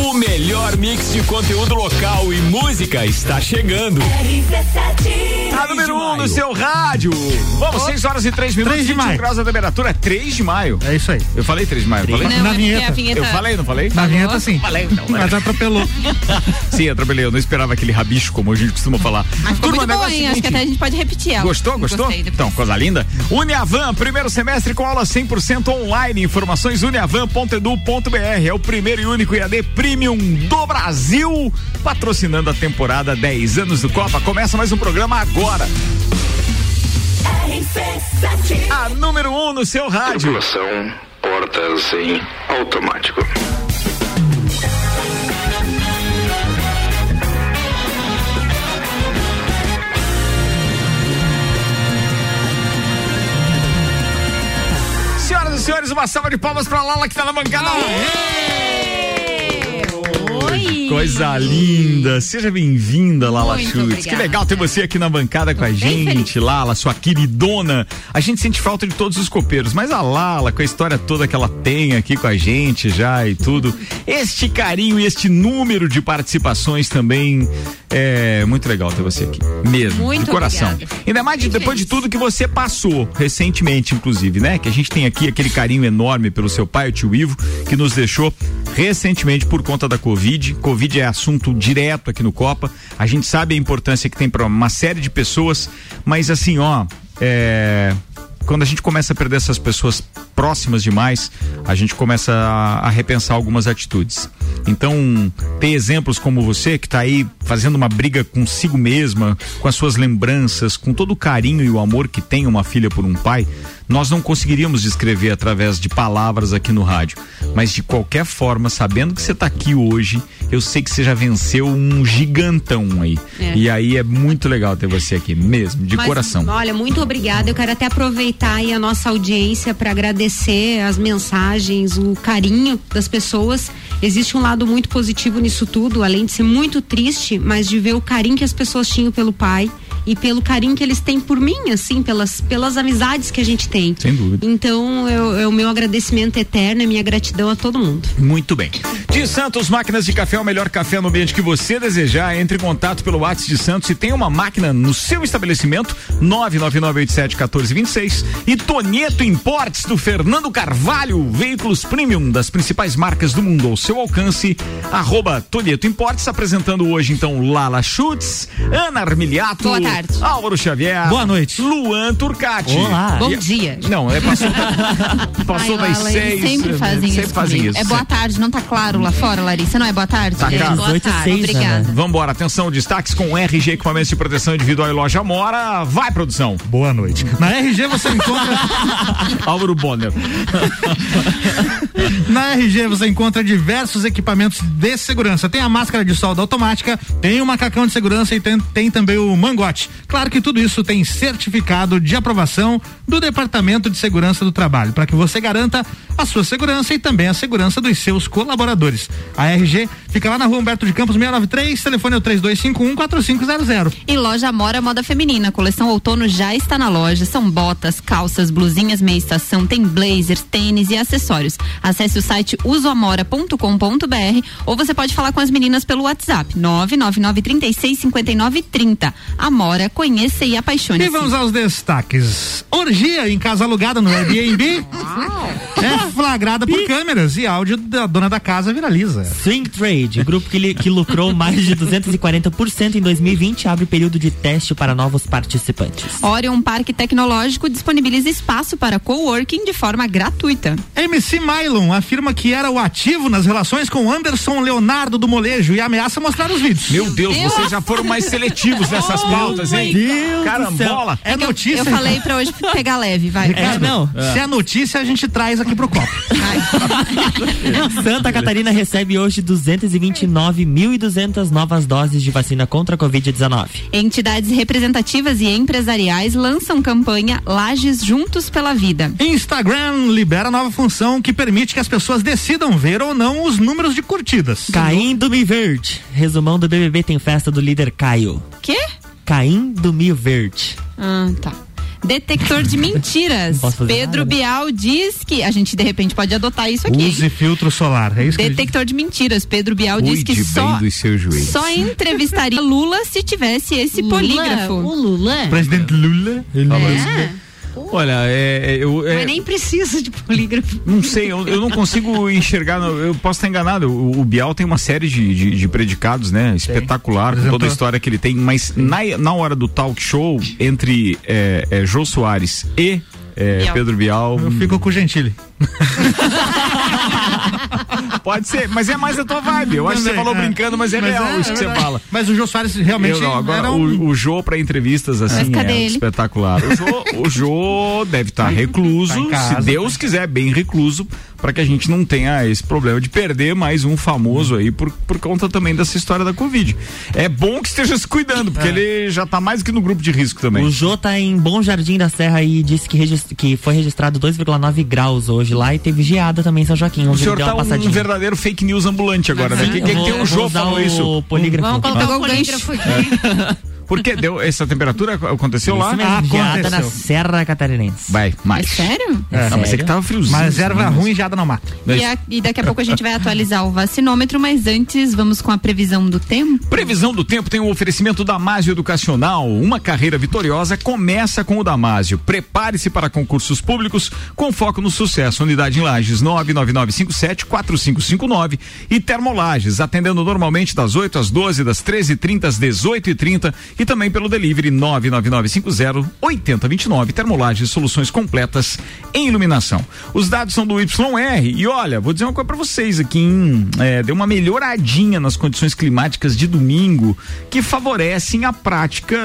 O melhor mix de conteúdo local e música está chegando. A número 1 um no seu rádio. Vamos, 6 horas e 3 minutos. 3 de 21 maio. graus a temperatura. 3 de maio. É isso aí. Eu falei 3 de maio, não falei? Não, Na é vinheta. vinheta. Eu falei, não falei? Na vinheta sim. Falei, né? Mas atropelou. Sim, atropelei. Eu não esperava aquele rabicho, como a gente costuma falar. Mas ficou muito negócio é hein? Acho que até a gente pode repetir ela. Gostou? Gostou? Gostei, então, coisa linda. Uniavan, primeiro semestre com aula 100% online. Informações uniavan.edu.br. É o primeiro e único IAD Premium do Brasil, patrocinando a temporada 10 anos do Copa. Começa mais um programa agora. A número 1 um no seu rádio. Tripulação, portas em automático. Senhoras e senhores, uma salva de palmas pra Lala que tá na bancada. Oi. Coisa linda. Seja bem-vinda, Lala Muito Schutz. Que legal ter você aqui na bancada com a gente, feliz. Lala, sua queridona. A gente sente falta de todos os copeiros, mas a Lala, com a história toda que ela tem aqui com a gente já e tudo, este carinho e este número de participações também é muito legal ter você aqui. Mesmo, Muito de coração. obrigada. Ainda mais de, depois de tudo que você passou recentemente, inclusive, né? Que a gente tem aqui aquele carinho enorme pelo seu pai, o tio Ivo, que nos deixou recentemente por conta da Covid. Covid é assunto direto aqui no Copa. A gente sabe a importância que tem para uma série de pessoas, mas assim, ó, é, quando a gente começa a perder essas pessoas próximas demais, a gente começa a, a repensar algumas atitudes. Então, ter exemplos como você, que está aí fazendo uma briga consigo mesma, com as suas lembranças, com todo o carinho e o amor que tem uma filha por um pai, nós não conseguiríamos descrever através de palavras aqui no rádio. Mas de qualquer forma, sabendo que você está aqui hoje, eu sei que você já venceu um gigantão aí. É. E aí é muito legal ter você aqui, mesmo, de Mas, coração. Olha, muito obrigada. Eu quero até aproveitar aí a nossa audiência para agradecer as mensagens, o carinho das pessoas. Existe um lado muito positivo nisso tudo, além de ser muito triste, mas de ver o carinho que as pessoas tinham pelo pai e pelo carinho que eles têm por mim, assim, pelas, pelas amizades que a gente tem. Sem dúvida. Então, é o meu agradecimento eterno, é minha gratidão a todo mundo. Muito bem. De Santos Máquinas de Café, o melhor café no ambiente que você desejar. Entre em contato pelo WhatsApp de Santos e tem uma máquina no seu estabelecimento, 999871426. E Tonieto Importes do Fernando Carvalho, veículos premium das principais marcas do mundo ao seu alcance. Arroba Tonieto Importes, apresentando hoje então Lala Schutz, Ana Armiliato, Boa tarde. Álvaro Xavier, Boa noite. Luan Turcati. Olá. Bom dia. Não, é passou, passou Ai, das Lala, seis. eles sempre né? fazem sempre isso. fazem isso. É boa tarde, não tá claro lá fora, Larissa? Não é boa tarde? Tá, É, cara. boa Oito e tarde. seis, Obrigada. Ana. Vambora, atenção, destaques com RG Equipamentos de Proteção Individual e Loja Mora. Vai, produção. Boa noite. Na RG você encontra. Álvaro Bonner. Na RG você encontra diversos equipamentos de segurança. Tem a máscara de solda automática, tem o macacão de segurança e tem, tem também o mangote. Claro que tudo isso tem certificado de aprovação do Departamento de Segurança do Trabalho, para que você garanta a sua segurança e também a segurança dos seus colaboradores. A RG fica lá na rua Humberto de Campos 693, telefone é o 3251-4500. E loja Amora Moda Feminina, coleção outono já está na loja. São botas, calças, blusinhas meia estação, tem blazers, tênis e acessórios. Acesse o site usoamora.com.br ou você pode falar com as meninas pelo WhatsApp 999365930. Amora, conheça e apaixone-se. E vamos aos destaques. Orgia em casa alugada no Airbnb é flagrada por câmeras e áudio da dona da casa viraliza. Swing Trade, grupo que, li- que lucrou mais de 240% em 2020, abre período de teste para novos participantes. Orion Parque Tecnológico disponibiliza espaço para coworking de forma gratuita. MC Mylon afirma que era o ativo nas relações com Anderson Leonardo do Molejo e ameaça mostrar os vídeos. Meu Deus, Deus. vocês já foram mais seletivos nessas pautas, hein? Deus Carambola. É eu- notícia. Eu, falei pra hoje pegar leve, vai. É, não. Se é notícia, a gente traz aqui pro copo. Santa Catarina recebe hoje 229.200 novas doses de vacina contra a Covid-19. Entidades representativas e empresariais lançam campanha Lages Juntos pela Vida. Instagram libera nova função que permite que as pessoas decidam ver ou não os números de curtidas. Caindo Mi Verde. Resumão do BBB tem festa do líder Caio. Quê? Caim do Mi Verde. Ah, tá. Detector de mentiras. posso fazer Pedro nada, né? Bial diz que a gente de repente pode adotar isso aqui. Use filtro solar. É isso que Detector de mentiras. Pedro Bial diz Cuide que só, só entrevistaria Lula se tivesse esse Lula, polígrafo. O Lula. o presidente Lula. Ele É. Olha, é, é, eu, é, Mas nem precisa de polígrafo. Não sei, eu, eu não consigo enxergar, eu posso estar enganado. O, o Bial tem uma série de, de, de predicados, né? Espetacular, com toda a história que ele tem, mas na, na hora do talk show, entre é, é, Jô Soares e é, Bial. Pedro Bial. Eu fico com o Gentili. Pode ser, mas é mais a tua vibe. Eu acho que você falou é. brincando, mas é Mas real é, isso é que você verdade. fala. Mas o Jô Soares realmente Eu não, agora era um... o, o Jô pra entrevistas assim é ele? espetacular. O Jô, o Jô deve estar recluso, tá em casa, se Deus quiser, bem recluso, para que a gente não tenha esse problema de perder mais um famoso aí por, por conta também dessa história da Covid. É bom que esteja se cuidando, porque ele já tá mais que no grupo de risco também. O Jô tá em Bom Jardim da Serra e disse que, que foi registrado 2,9 graus hoje lá e teve geada também em São Joaquim. O senhor tá uma um verdadeiro fake news ambulante agora, né? O que, que, eu que tem vou Jô falou o isso? polígrafo. Vamos colocar o polígrafo aqui. Porque deu essa temperatura aconteceu lá? Geada na. Serra Catarinense. Vai, É mais. sério? Não, mas é que tava friozinho. Mas erva né? ruim já dá não mata. E, a- e daqui a pouco a gente vai atualizar o vacinômetro, mas antes vamos com a previsão do tempo. Previsão do tempo tem o oferecimento Damásio Educacional. Uma carreira vitoriosa começa com o Damásio. Prepare-se para concursos públicos com foco no sucesso. Unidade em Lages 999574559 e Termolages, atendendo normalmente das 8 às 12, das 13h30 às 18h30 e também pelo delivery 999508029. Termolages, soluções completas em iluminação. Os dados são do YR e olha, vou dizer uma coisa para vocês aqui, hein? É, deu uma melhoradinha nas condições climáticas de domingo que favorecem a prática,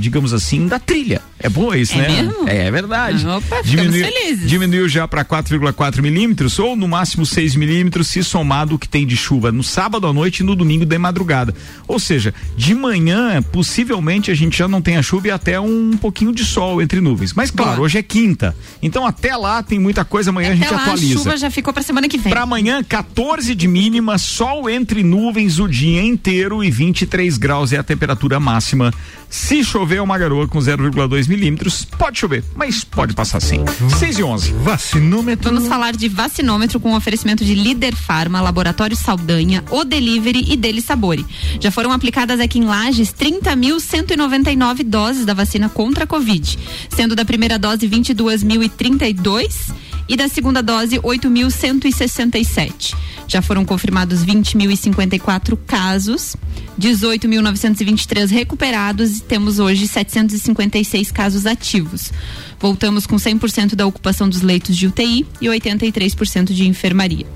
digamos assim, da trilha. É boa isso, É né? mesmo? É, é verdade. Opa, ficamos diminuiu, felizes. diminuiu já para 4,4 milímetros ou no máximo 6 milímetros se somado o que tem de chuva no sábado à noite e no domingo de madrugada. Ou seja, de manhã possivelmente a gente já não tenha chuva e até um pouquinho de sol entre nuvens. Mas claro, Boa. hoje é quinta. Então até lá tem muita coisa, amanhã a Até gente lá, a atualiza. chuva já ficou pra semana que vem. Para amanhã, 14 de mínima, sol entre nuvens o dia inteiro e 23 graus é a temperatura máxima. Se chover, uma garoa com 0,2 milímetros. Pode chover, mas pode passar sim. 6 e 11. Vacinômetro. Vamos falar de vacinômetro com oferecimento de Líder Farma, Laboratório Saldanha, O Delivery e Deli Sabore. Já foram aplicadas aqui em Lages 30.199 doses da vacina contra a Covid, sendo da primeira dose 22.032 e da segunda dose 8.167. Já foram confirmados 20.054 casos, 18.923 recuperados e temos hoje 756 casos ativos. Voltamos com 100% da ocupação dos leitos de UTI e 83% de enfermaria.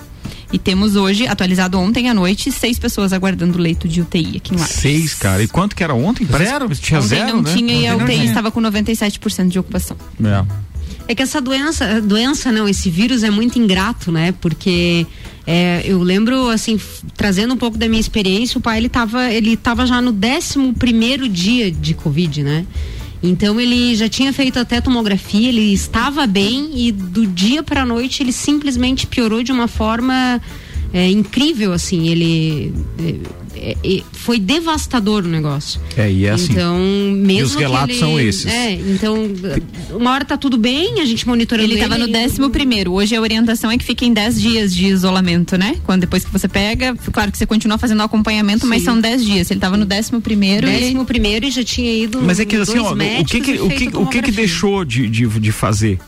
E temos hoje, atualizado ontem à noite, seis pessoas aguardando leito de UTI aqui em Lages. Seis, cara. E quanto que era ontem? Zero. tinha Ontem zero, não né? tinha e a UTI tinha. estava com 97% de ocupação. É. É que essa doença, doença não, esse vírus é muito ingrato, né? Porque é, eu lembro, assim, trazendo um pouco da minha experiência, o pai ele tava, ele tava já no 11 primeiro dia de Covid, né? Então ele já tinha feito até tomografia, ele estava bem e do dia para a noite ele simplesmente piorou de uma forma é, incrível, assim. Ele foi devastador o negócio. É, e é assim. Então, mesmo E os que relatos ele- são esses. É, então, uma hora tá tudo bem, a gente monitorando Ele estava no ele- décimo primeiro. Hoje a orientação é que fique em 10 dias de isolamento, né? Quando depois que você pega, claro que você continua fazendo o acompanhamento, mas Sim. são 10 dias. Ele estava no décimo primeiro. e- Décimo primeiro e já tinha ido. Mas é que assim, ó, o que que, o que, o que que deixou de, de, de fazer?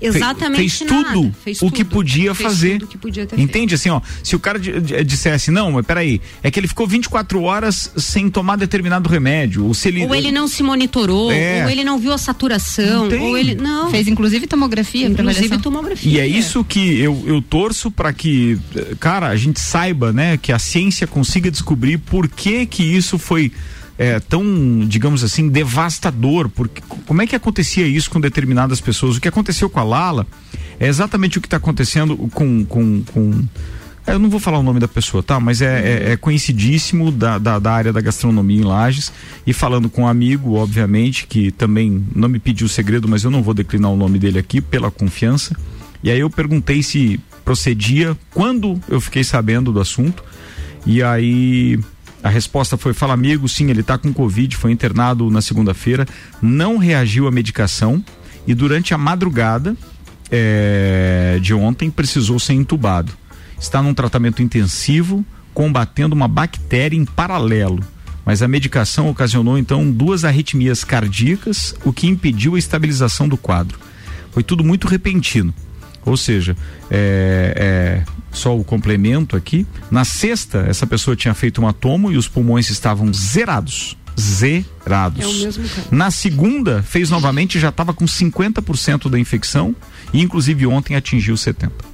Fe- Exatamente fez nada. tudo Fez o que tudo. podia Fez fazer. tudo que podia ter Entende assim, ó, se o cara di- dissesse, não, mas peraí, é que ele ficou 24 horas sem tomar determinado remédio, ou se ele Ou ele não se monitorou, É. ou ele não viu a saturação, ou ele. Não. Fez inclusive tomografia inclusive tomografia. E é isso que eu, eu torço para que, eh, cara, a gente saiba, né, que a ciência consiga descobrir por que que isso foi eh, tão, digamos assim, devastador. Porque, como é que acontecia isso com determinadas pessoas? O que aconteceu com a Lala é exatamente o que está acontecendo com, com, com eu não vou falar o nome da pessoa, tá? Mas é, é, é conhecidíssimo da, da, da área da gastronomia em Lages. E falando com um amigo, obviamente, que também não me pediu segredo, mas eu não vou declinar o nome dele aqui pela confiança. E aí eu perguntei se procedia quando eu fiquei sabendo do assunto. E aí A resposta foi: fala amigo, sim, ele está com Covid, foi internado na segunda-feira, não reagiu à medicação e durante a madrugada é, de ontem precisou ser entubado. Está num tratamento intensivo, combatendo uma bactéria em paralelo. Mas a medicação ocasionou então duas arritmias cardíacas, o que impediu a estabilização do quadro. Foi tudo muito repentino. Ou seja, é, é, só o complemento aqui. Na sexta, essa pessoa tinha feito um tomo e os pulmões estavam zerados. Zerados. É o mesmo caso. Na segunda, fez novamente e já estava com 50% da infecção e inclusive ontem atingiu 70%.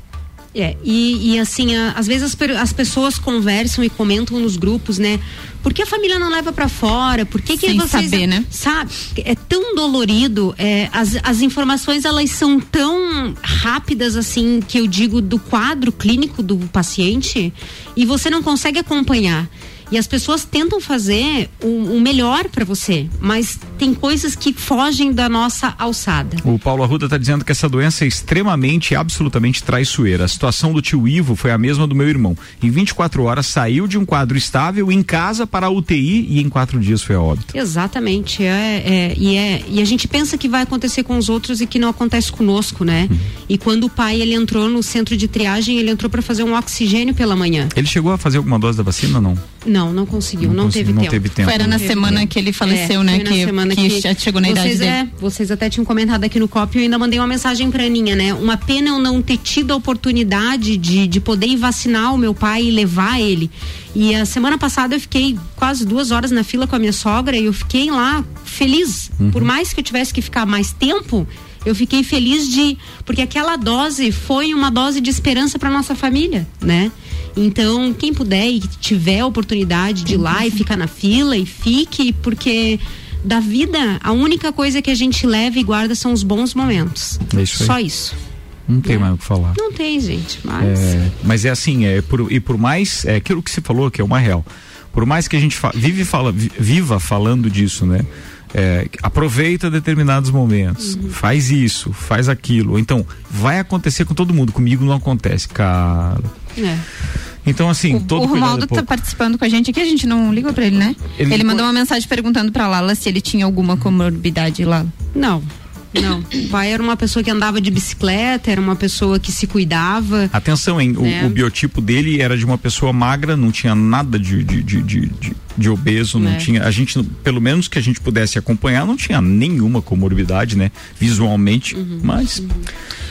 É, e, e assim, a, às vezes as, as pessoas conversam e comentam nos grupos, né? Por que a família não leva pra fora? Por que, que Sem vocês. saber, né? Sabe? É tão dolorido. é, as, as informações, elas são tão rápidas, assim, que eu digo, do quadro clínico do paciente, e você não consegue acompanhar. E as pessoas tentam fazer o, o melhor pra você, mas tem coisas que fogem da nossa alçada. O Paulo Arruda está dizendo que essa doença é extremamente absolutamente traiçoeira. A situação do tio Ivo foi a mesma do meu irmão. Em 24 horas saiu de um quadro estável em casa para a UTI e em quatro dias foi a óbito. Exatamente. É, é, e, é, e a gente pensa que vai acontecer com os outros e que não acontece conosco, né? Uhum. E quando o pai ele entrou no centro de triagem, ele entrou para fazer um oxigênio pela manhã. Ele chegou a fazer alguma dose da vacina ou não? Não, não conseguiu, não, consegui- teve não tempo. teve tempo. Foi era na Teve semana tempo. que ele faleceu, É, né? foi na Que, semana que já chegou na idade vocês, dele. é, vocês até tinham comentado aqui no COP e eu ainda mandei uma mensagem pra Aninha, né? Uma pena eu não ter tido a oportunidade de, de poder ir vacinar o meu pai e levar ele. E a semana passada eu fiquei quase duas horas na fila com a minha sogra e eu fiquei lá feliz. Por mais que eu tivesse que ficar mais tempo, eu fiquei feliz de. Porque aquela dose foi uma dose de esperança para nossa família, né? Então, quem puder e tiver a oportunidade de ir lá e ficar na fila e fique, porque da vida, a única coisa que a gente leva e guarda são os bons momentos. É isso. Só isso. Não tem mais o que falar. Não tem, gente, mas. É, mas é assim, é por, e por mais, é aquilo que você falou, que é uma real. Por mais que a gente fa- vive fala, vi- viva falando disso, né? É, aproveita determinados momentos, Uhum. faz isso, faz aquilo. Então, vai acontecer com todo mundo. Comigo não acontece, cara. É. Então, assim, O, todo o Romaldo é tá pouco. participando com a gente aqui, a gente não ligou pra ele, né? Ele Ele, mandou uma mensagem perguntando pra Lala se ele tinha alguma comorbidade, Lala. Não. Não. O pai era uma pessoa que andava de bicicleta, era uma pessoa que se cuidava. Atenção, hein? O, É. o biotipo dele era de uma pessoa magra, não tinha nada de, de, de, de, de- de obeso, não É. tinha. A gente, pelo menos que a gente pudesse acompanhar, não tinha nenhuma comorbidade, né? Visualmente. Uhum. Mas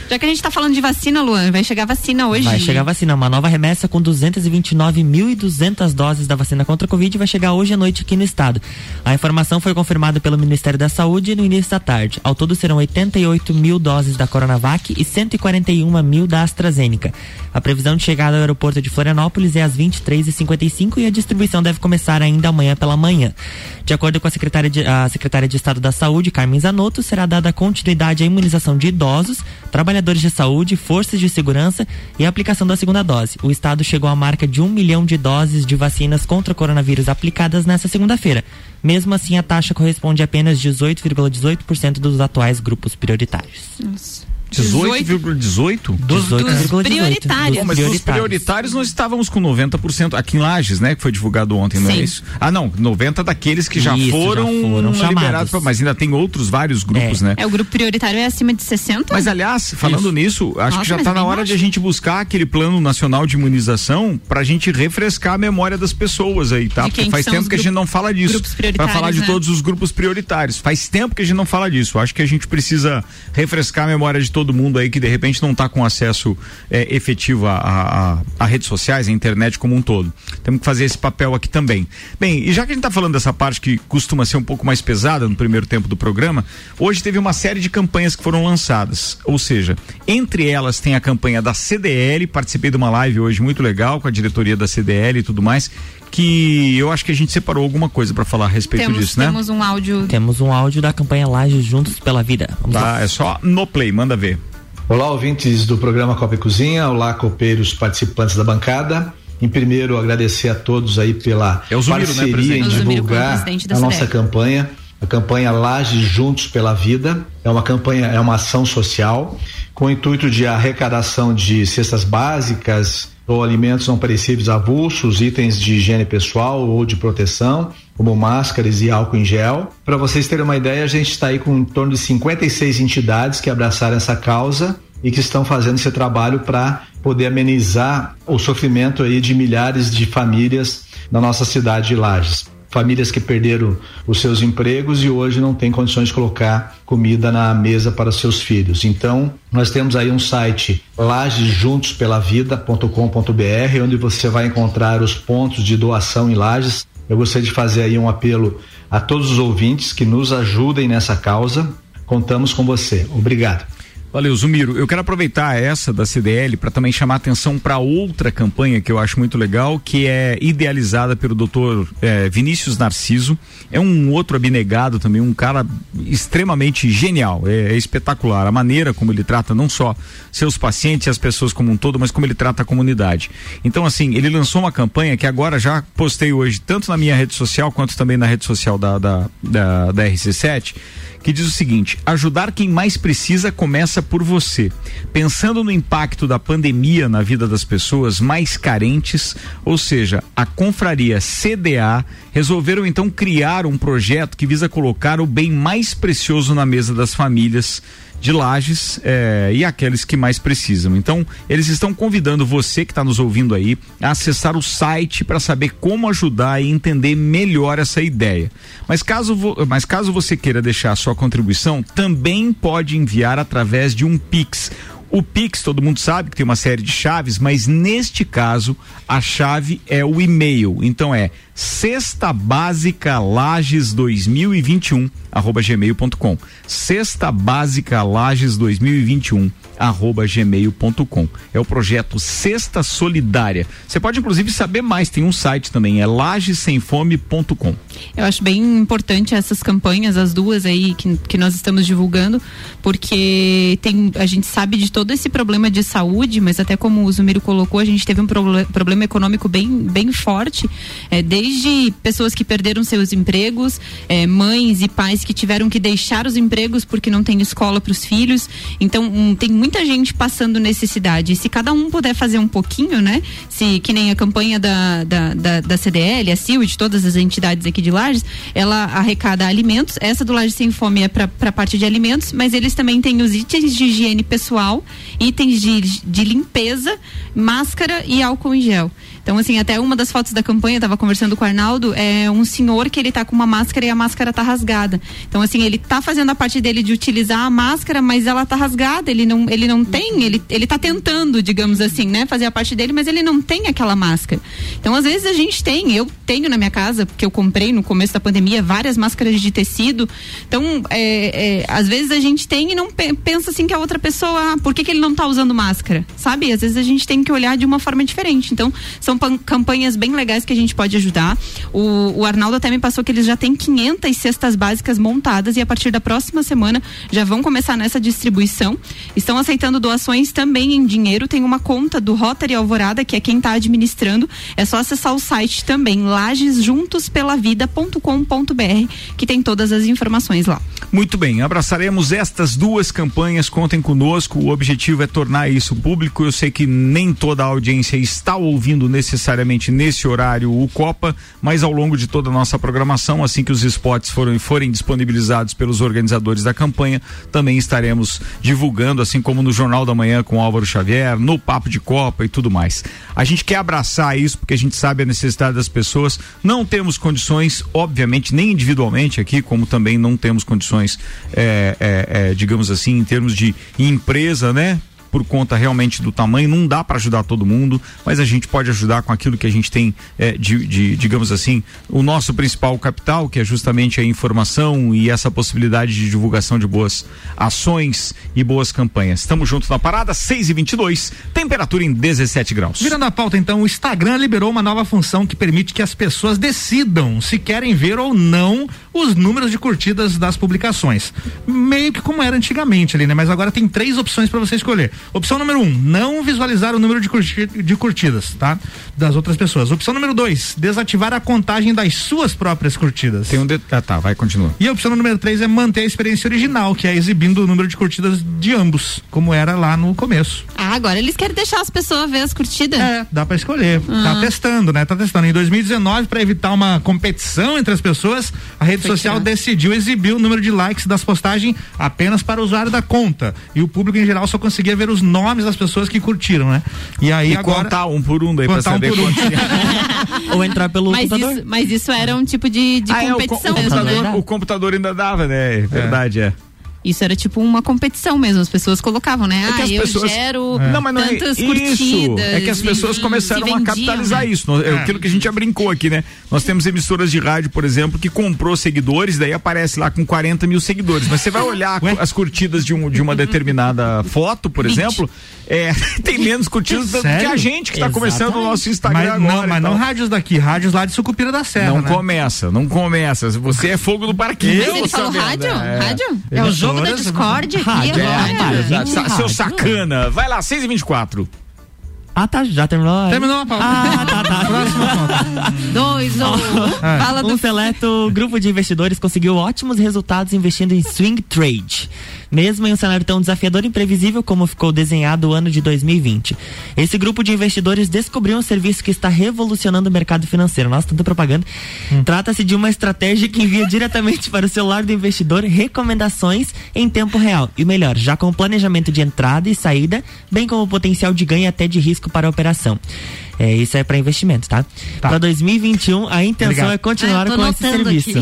Já que a gente tá falando de vacina, Luan, vai chegar vacina hoje. Vai chegar vacina, uma nova remessa com 229.200 doses da vacina contra a Covid vai chegar hoje à noite aqui no estado. A informação foi confirmada pelo Ministério da Saúde no início da tarde. Ao todo serão 88 mil doses da Coronavac e 141 mil da AstraZeneca. A previsão de chegada ao aeroporto de Florianópolis é às 23h55 e a distribuição deve começar ainda amanhã pela manhã. De acordo com a secretária de, a secretária de Estado da Saúde, Carmen Zanotto, será dada continuidade à imunização de idosos, trabalhadores de saúde, forças de segurança e aplicação da segunda dose. O Estado chegou à marca de um milhão de doses de vacinas contra o coronavírus aplicadas nesta segunda-feira. Mesmo assim, a taxa corresponde a apenas 18,18% dos atuais grupos prioritários. 18,18? 18,18%. prioritários. Bom, mas nos prioritários nós estávamos com 90% aqui em Lages, né? Que foi divulgado ontem, não é isso? Ah, não, 90 daqueles que já Isso, já foram, foram liberados, pra- mas ainda tem outros vários grupos, É. né? É, o grupo prioritário é acima de 60? Mas aliás, falando nisso, acho Nossa, que já está na hora de a baixo. gente buscar aquele plano nacional de imunização para a gente refrescar a memória das pessoas aí, tá? Porque faz tempo os que a gente não fala disso. Para falar de né? todos os grupos prioritários. Faz tempo que a gente não fala disso. Acho que a gente precisa refrescar a memória de todo mundo aí que de repente não está com acesso é, efetivo a, a, a- a redes sociais, a internet como um todo. Temos que fazer esse papel aqui também. Bem, e já que a gente está falando dessa parte que costuma ser um pouco mais pesada no primeiro tempo do programa, hoje teve uma série de campanhas que foram lançadas. Ou seja, entre elas tem a campanha da CDL, participei de uma live hoje muito legal com a diretoria da CDL e tudo mais, que eu acho que a gente separou alguma coisa para falar a respeito temos, disso, né? temos um áudio. Temos um áudio da campanha Laje Juntos pela Vida. Vamos lá. Tá, é só no play, manda ver. Olá, ouvintes do programa Copa e Cozinha. Olá, copeiros participantes da bancada. Em primeiro, agradecer a todos aí pela É Zumiro, né, parceria presidente? em como divulgar a nossa campanha. a campanha Lages Juntos pela Vida. É uma campanha, é uma ação social com o intuito de arrecadação de cestas básicas ou alimentos não perecíveis avulsos, itens de higiene pessoal ou de proteção, como máscaras e álcool em gel. Para vocês terem uma ideia, a gente está aí com em torno de 56 entidades que abraçaram essa causa e que estão fazendo esse trabalho para poder amenizar o sofrimento aí de milhares de famílias na nossa cidade de Lages famílias que perderam os seus empregos e hoje não têm condições de colocar comida na mesa para seus filhos. Então, nós temos aí um site lagesjuntospelavida.com.br, onde você vai encontrar os pontos de doação em Lages. Eu gostaria de fazer aí um apelo a todos os ouvintes que nos ajudem nessa causa. Contamos com você. Obrigado. Valeu, Zumiro. Eu quero aproveitar essa da CDL para também chamar atenção para outra campanha que eu acho muito legal, que é idealizada pelo doutor é, Vinícius Narciso. É um outro abnegado também, um cara extremamente genial. É, é, espetacular a maneira como ele trata não só seus pacientes e as pessoas como um todo, mas como ele trata a comunidade. Então, assim, ele lançou uma campanha que agora já postei hoje, tanto na minha rede social quanto também na rede social da, da, da, da RC7 que diz o seguinte: ajudar quem mais precisa começa por você. Pensando no impacto da pandemia na vida das pessoas mais carentes, ou seja, a confraria CDA resolveram então criar um projeto que visa colocar o bem mais precioso na mesa das famílias de lajes é, e aqueles que mais precisam. Então, eles estão convidando você que está nos ouvindo aí a acessar o site para saber como ajudar e entender melhor essa ideia. Mas caso, mas caso você queira deixar a sua contribuição, também pode enviar através de um Pix. O Pix, todo mundo sabe que tem uma série de chaves, mas neste caso a chave é o e-mail. Então é Cesta Básica Lages 2021 arroba gmail.com. Cesta Básica Lages 2021 arroba gmail.com. É o projeto Cesta Solidária. Você pode inclusive saber mais, tem um site também, é lagessemfome.com. Eu acho bem importante essas campanhas, as duas aí que, que nós estamos divulgando, porque tem, a gente sabe de todo esse problema de saúde, mas até como o Zumiro colocou, a gente teve um proble problema econômico bem, bem forte, é, desde pessoas que perderam seus empregos, é, mães e pais que tiveram que deixar os empregos porque não tem escola para os filhos. Então, um, tem muita gente passando necessidade. Se cada um puder fazer um pouquinho, né? Se que nem a campanha da, da, da, da CDL, a CIL, de todas as entidades aqui de Lages, ela arrecada alimentos. Essa do Lages Sem Fome é para a parte de alimentos, mas eles também têm os itens de higiene pessoal, itens de, de limpeza, máscara e álcool em gel. Então, assim, até uma das fotos da campanha, eu tava conversando com o Arnaldo, é um senhor que ele tá com uma máscara e a máscara tá rasgada. Então, assim, ele tá fazendo a parte dele de utilizar a máscara, mas ela tá rasgada, ele não, ele não tem, ele, ele tá tentando, digamos assim, né, fazer a parte dele, mas ele não tem aquela máscara. Então, às vezes a gente tem, eu tenho na minha casa, porque eu comprei no começo da pandemia várias máscaras de tecido. Então, é, é, às vezes a gente tem e não pensa assim que a outra pessoa, ah, por que, que ele não tá usando máscara? Sabe? Às vezes a gente tem que olhar de uma forma diferente. Então, são campanhas bem legais que a gente pode ajudar. O, o Arnaldo até me passou que eles já têm 500 cestas básicas montadas e a partir da próxima semana já vão começar nessa distribuição. Estão aceitando doações também em dinheiro. Tem uma conta do Rotary Alvorada, que é quem está administrando. É só acessar o site também, lagesjuntospelavida.com.br, que tem todas as informações lá. Muito bem, abraçaremos estas duas campanhas. Contem conosco. O objetivo é tornar isso público. Eu sei que nem toda a audiência está ouvindo necessariamente nesse horário o Copa, mas ao longo de toda a nossa programação, assim que os spots forem, forem disponibilizados pelos organizadores da campanha, também estaremos divulgando, assim como no Jornal da Manhã com Álvaro Xavier, no Papo de Copa e tudo mais. A gente quer abraçar isso porque a gente sabe a necessidade das pessoas. Não temos condições, obviamente, nem individualmente aqui, como também não temos condições, é, é, é, digamos assim, em termos de empresa, né? Por conta realmente do tamanho, não dá para ajudar todo mundo, mas a gente pode ajudar com aquilo que a gente tem é, de, de, digamos assim, o nosso principal capital, que é justamente a informação e essa possibilidade de divulgação de boas ações e boas campanhas. Estamos juntos na parada, 6 e 22 temperatura em 17 graus. Virando a pauta, então, o Instagram liberou uma nova função que permite que as pessoas decidam se querem ver ou não os números de curtidas das publicações. Meio que como era antigamente ali, né? Mas agora tem três opções para você escolher. Opção número um, não visualizar o número de, curti de curtidas, tá? Das outras pessoas. Opção número dois, desativar a contagem das suas próprias curtidas. Tem um detalhe. Ah, tá, vai, continua. E a opção número três é manter a experiência original, que é exibindo o número de curtidas de ambos, como era lá no começo. Ah, agora eles querem deixar as pessoas ver as curtidas? É, dá para escolher. Tá Ah. testando, né? Tá testando. Em 2019, para evitar uma competição entre as pessoas, a rede Foi social tirado. decidiu exibir o número de likes das postagens apenas para o usuário da conta. E o público em geral só conseguia ver os nomes das pessoas que curtiram, né? E aí E agora. contar um por um daí pra um saber um. quantos. Ou entrar pelo Mas computador. isso, mas isso era um tipo de, de Ah, é, o, co- competição o mesmo, computador, né? o computador ainda dava, né? É Verdade, é. Isso era tipo uma competição mesmo, as pessoas colocavam, né? É que ah, as eu pessoas- gero Não, mas não é tantas isso. curtidas. É que as pessoas e começaram se a vendiam, capitalizar né? isso. É aquilo que a gente já brincou aqui, né? Nós temos emissoras de rádio, por exemplo, que comprou seguidores, daí aparece lá com 40 mil seguidores. Mas você vai olhar Ué? as curtidas de, um, de uma determinada foto, por exemplo, é, tem menos curtidas do que a gente que está começando o nosso Instagram Mas, agora. não, mas não rádios daqui, rádios lá de Sucupira da Serra. Não né? começa, não começa. Você é fogo do parquinho. Mas ele falou rádio? é. Rádio? É o jogo da Emissoras, Discord aqui Rádio, é, agora. sa- Seu sacana. Vai lá, 6 e 24 Ah, tá, já terminou. Terminou a pauta. Ah, tá, tá. Próxima pauta. Dois um. Fala do Um seleto grupo de investidores conseguiu ótimos resultados investindo em swing trade, mesmo em um cenário tão desafiador e imprevisível como ficou desenhado o ano de 2020. Esse grupo de investidores descobriu um serviço que está revolucionando o mercado financeiro. Nossa, tanta propaganda. Trata-se de uma estratégia que envia diretamente para o celular do investidor recomendações em tempo real. E melhor, já com planejamento de entrada e saída, bem como potencial de ganho e até de risco para a operação. É, isso é para investimento, tá? Tá. Para 2021, a intenção Obrigado. é continuar Ah, com esse serviço.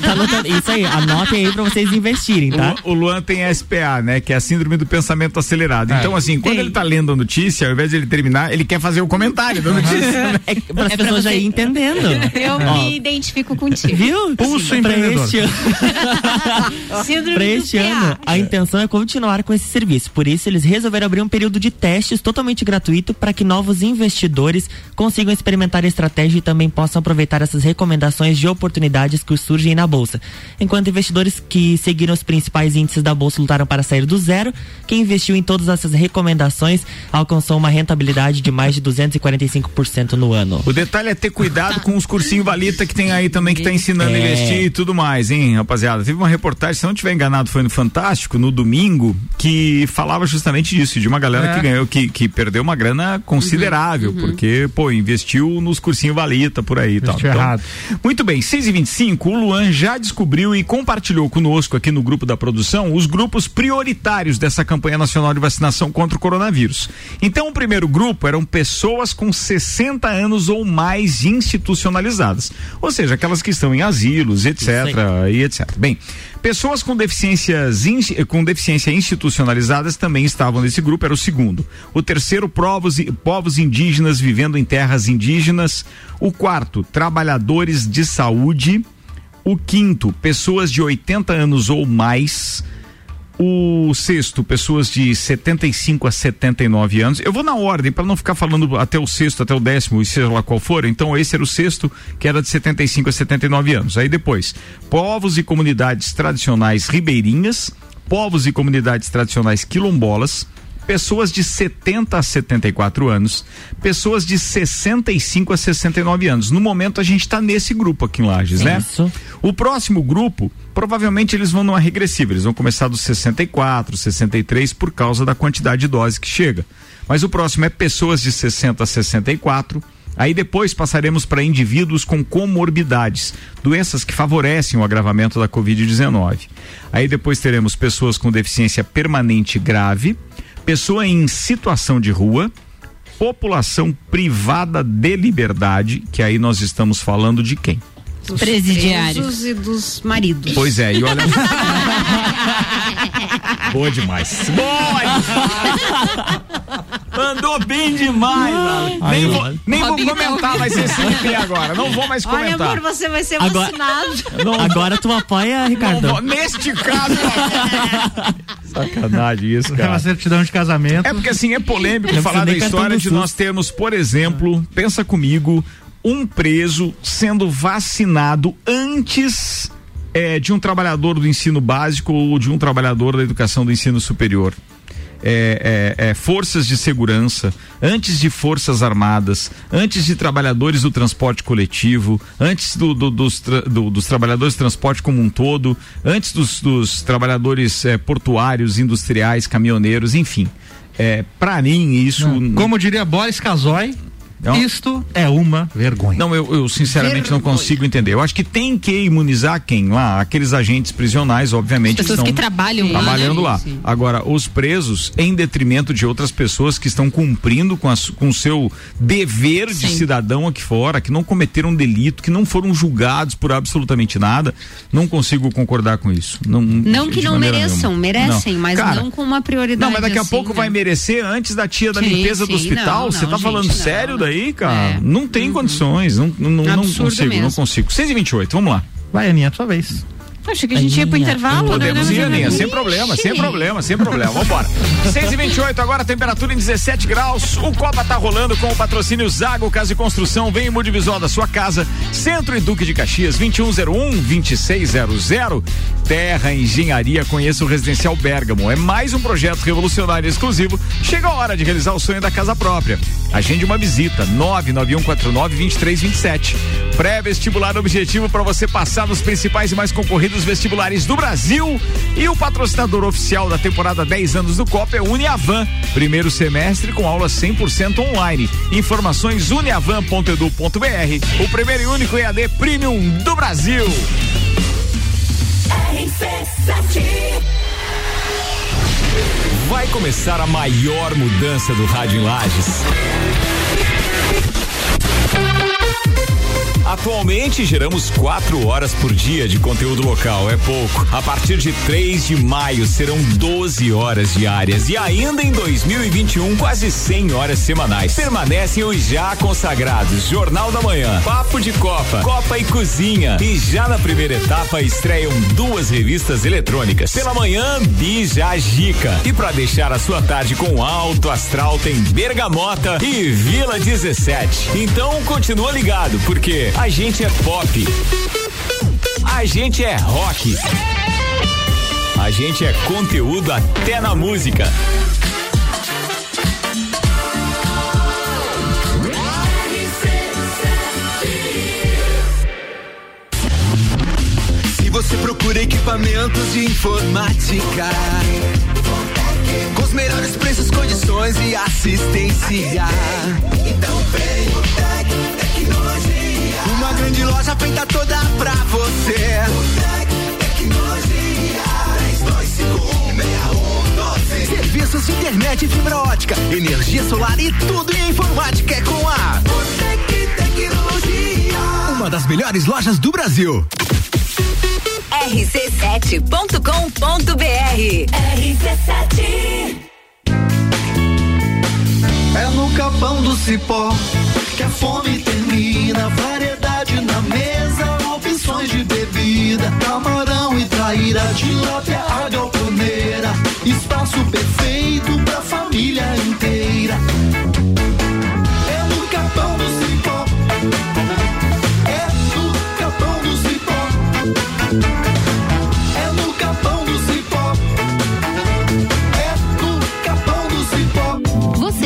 Tá anotando? Isso aí, anotem aí pra vocês investirem, tá? O, o Luan tem SPA, né? Que é a síndrome do pensamento acelerado. É. Então, assim, quando ele tá lendo a notícia, ao invés de ele terminar, ele quer fazer o comentário da notícia. É para as É pessoas já você- irem entendendo. Eu Ó, me identifico contigo. Viu? Pulso pra empreendedor. este ano, Síndrome pra do este PA. ano, a intenção é continuar com esse serviço. Por isso, eles resolveram abrir um período de testes totalmente gratuito para que novos investidores consigam experimentar a estratégia e também possam aproveitar essas recomendações de oportunidades que surgem na bolsa. Enquanto investidores que seguiram os principais índices da bolsa lutaram para sair do zero, quem investiu em todas essas recomendações alcançou uma rentabilidade de mais de 245% no ano. O detalhe é ter cuidado com os cursinhos valita que tem aí também que tá ensinando a É. investir e tudo mais, hein, rapaziada. Teve uma reportagem, se não tiver enganado, foi no Fantástico, no domingo, que falava justamente disso, de uma galera É. que ganhou, que, que perdeu uma grana considerável, porque, pô, investiu nos cursinhos valita por aí e tal. Errado. Muito bem, 6 e 25 o Luan já descobriu e compartilhou conosco aqui no grupo da produção os grupos prioritários dessa campanha nacional de vacinação contra o coronavírus. Então, o primeiro grupo eram pessoas com 60 anos ou mais institucionalizadas, ou seja, aquelas que estão em asilos, etc. e etc. Bem, pessoas com deficiências com deficiência institucionalizadas também estavam nesse grupo, era o segundo. O terceiro, povos, povos indígenas vivendo em terras indígenas. O quarto, trabalhadores de saúde. O quinto, pessoas de 80 anos ou mais. O sexto, pessoas de 75 a 79 anos. Eu vou na ordem para não ficar falando até o sexto, até o décimo, e seja lá qual for. Então, esse era o sexto, que era de 75 a 79 anos. Aí depois, povos e comunidades tradicionais ribeirinhas, povos e comunidades tradicionais quilombolas, pessoas de 70 a 74 anos, pessoas de 65 a 69 anos. No momento a gente está nesse grupo aqui em Lages, né? Isso. O próximo grupo, provavelmente eles vão numa regressiva, eles vão começar dos 64, 63 por causa da quantidade de dose que chega. Mas o próximo é pessoas de 60 a 64. Aí depois passaremos para indivíduos com comorbidades, doenças que favorecem o agravamento da Covid-19. Aí depois teremos pessoas com deficiência permanente grave, pessoa em situação de rua, população privada de liberdade, que aí nós estamos falando de quem? Dos Presidiários. e dos maridos. Pois é, e olha. Boa demais. Boa! Andou bem demais, Lali. Nem vou, nem vou Robinho comentar, vai ser sem agora. Não vou mais Olha, comentar. amor, você vai ser Agora- vacinado. Não, Agora tu apoia, Ricardo? vou- neste caso. Sacanagem isso, Tem uma cara. certidão de casamento. É porque assim, é polêmico falar da história de nós termos, por exemplo, pensa comigo, um preso sendo vacinado antes é, de um trabalhador do ensino básico ou de um trabalhador da educação do ensino superior. É, é, é, forças de segurança, antes de forças armadas, antes de trabalhadores do transporte coletivo, antes do, do, dos, tra, do, dos trabalhadores do transporte como um todo, antes dos, dos trabalhadores é, portuários, industriais, caminhoneiros, enfim. É, para mim, isso. Como diria Boris Casoy, não. Isto é uma vergonha. Não, eu, eu sinceramente vergonha. não consigo entender. Eu acho que tem que imunizar quem lá? Aqueles agentes prisionais, obviamente. As pessoas estão que trabalham lá. Trabalhando né? lá. Sim. Agora, os presos, em detrimento de outras pessoas que estão cumprindo com o seu dever Sim. de cidadão aqui fora, que não cometeram um delito, que não foram julgados por absolutamente nada, não consigo concordar com isso. Não, não que não mereçam, nenhuma. merecem, não. mas Cara, não com uma prioridade. Não, mas daqui assim, a pouco né? vai merecer antes da tia da sim, limpeza do hospital. Você tá falando não, sério daí? Aí, cara. É. Não tem uhum. condições. Não, não, não consigo, mesmo. não consigo. 6 e 28 vamos lá. Vai, Aninha, sua vez. Achei que a gente ia pro intervalo, Podemos né? ir, Aninha, sem problema, sem problema, sem problema. Vambora. 6 e 28 agora, temperatura em 17 graus. O Copa tá rolando com o patrocínio Zago Casa e Construção. Vem em Mudivisual da sua casa. Centro e Duque de Caxias, 2101-2600. Terra Engenharia, conheça o Residencial Bergamo. É mais um projeto revolucionário exclusivo. Chega a hora de realizar o sonho da casa própria. Agende uma visita, 99149-2327. Pré-vestibular objetivo para você passar nos principais e mais concorridos dos vestibulares do Brasil. E o patrocinador oficial da temporada 10 anos do Copa é Uniavan. Primeiro semestre com aula 100% online. Informações uniavan.edu.br. O primeiro e único EAD Premium do Brasil. Vai começar a maior mudança do rádio em Lages. Atualmente geramos quatro horas por dia de conteúdo local, é pouco. A partir de 3 de maio serão 12 horas diárias e ainda em 2021 quase 100 horas semanais. Permanecem os já consagrados Jornal da Manhã, Papo de Copa, Copa e Cozinha e já na primeira etapa estreiam duas revistas eletrônicas. Pela manhã, Bija Gica e para deixar a sua tarde com alto astral tem Bergamota e Vila 17. Então continua ligado porque a gente é pop. A gente é rock. A gente é conteúdo até na música. Se você procura equipamentos de informática, com os melhores preços, condições e assistência, então vem grande loja feita toda pra você. Tecnologia 32516112. Serviços de internet, fibra ótica, energia solar e tudo em informática é com a Botec Tecnologia. Uma das melhores lojas do Brasil. rc7.com.br RC7 É no capão do cipó que a fome termina. Traíra, tilápia,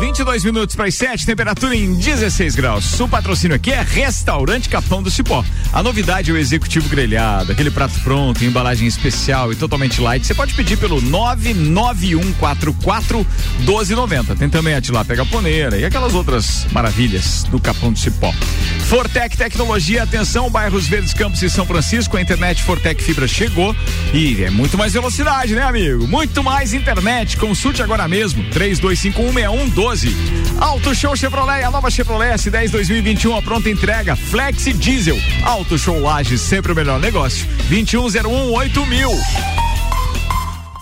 22 minutos para as 7, temperatura em 16 graus. O patrocínio aqui é Restaurante Capão do Cipó. A novidade é o executivo grelhado, aquele prato pronto, embalagem especial e totalmente light. Você pode pedir pelo 99144 1290. Tem também a tilapia gaponeira e aquelas outras maravilhas do Capão do Cipó. Fortec Tecnologia, atenção, bairros Verdes Campos e São Francisco, a internet Fortec Fibra chegou e é muito mais velocidade, né, amigo? Muito mais internet. Consulte agora mesmo. 32516112 Auto Show Chevrolet, a nova Chevrolet S10 2021, a pronta entrega. Flex Diesel. Auto Show Lages, sempre o melhor negócio. 2101 8000.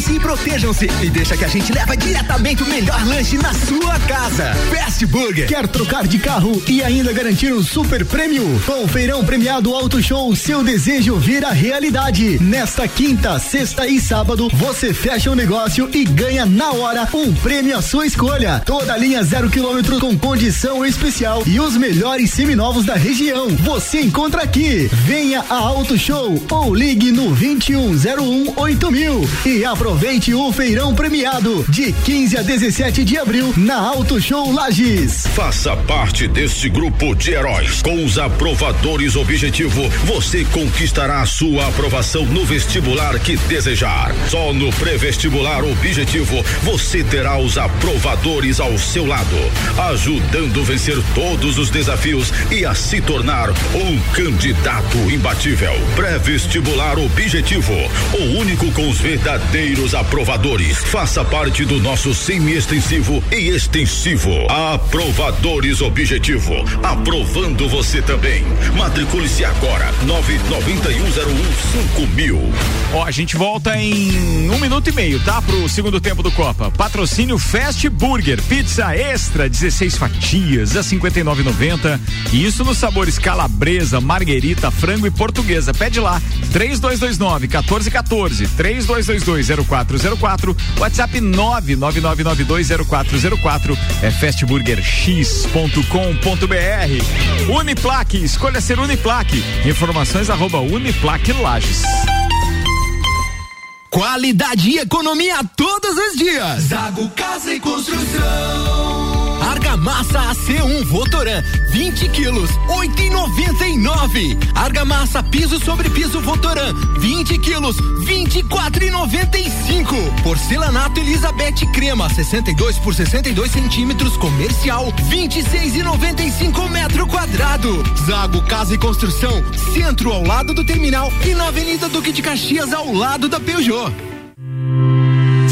Cuidem-se e protejam-se e deixa que a gente leva diretamente o melhor lanche na sua casa. Fast Burger. Quer trocar de carro e ainda garantir um super prêmio? Com o Feirão Premiado Auto Show, seu desejo vira realidade. Nesta quinta, sexta e sábado, você fecha o negócio e ganha na hora um prêmio à sua escolha. Toda linha zero quilômetro com condição especial e os melhores seminovos da região. Você encontra aqui. Venha a Auto Show ou ligue no 2101 8000 e aproveite o feirão premiado de 15 a 17 de abril na Auto Show Lages. Faça parte deste grupo de heróis. Com os aprovadores Objetivo, você conquistará sua aprovação no vestibular que desejar. Só no pré-vestibular Objetivo, você terá os aprovadores ao seu lado, ajudando a vencer todos os desafios e a se tornar um candidato imbatível. Pré-vestibular Objetivo, o único com os verdadeiros aprovadores. Faça parte do nosso semi-extensivo e extensivo. Aprovadores Objetivo, aprovando você também. Matricule-se agora, 99101 mil. Ó, a gente volta em um minuto e meio, tá? Pro segundo tempo do Copa. Patrocínio Fast Burger, pizza extra, 16 fatias a 59,90. E isso nos sabores calabresa, marguerita, frango e portuguesa. Pede lá, 3229 1414 3222 0404 WhatsApp 999920404 é fastburgerx.com.br Uniplaque, escolha ser Uniplaque. Informações arroba Uniplaque Lages. Qualidade e economia todos os dias. Zago Casa e Construção. Argamassa AC1 Votoran, 20 quilos, 8,99. Argamassa piso sobre piso Votoran, 20 quilos, 24,95. Porcelanato Elizabeth Crema, 62 por 62 centímetros, comercial, 26,95 metro quadrado. Zago Casa e Construção, centro ao lado do terminal e na Avenida Duque de Caxias ao lado da Peugeot.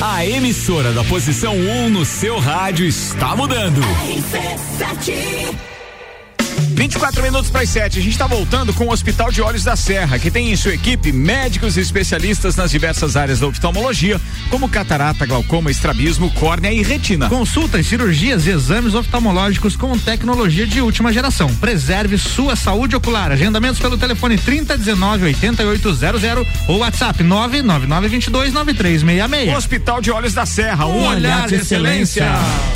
A emissora da posição 1 um no seu rádio está mudando. 24 minutos para as 7. A gente está voltando com o Hospital de Olhos da Serra, que tem em sua equipe médicos e especialistas nas diversas áreas da oftalmologia, como catarata, glaucoma, estrabismo, córnea e retina. Consultas, cirurgias e exames oftalmológicos com tecnologia de última geração. Preserve sua saúde ocular. Agendamentos pelo telefone 3019 8800 ou WhatsApp 99922 9366. Hospital de Olhos da Serra, um, um olhar, olhar, de, excelência. excelência.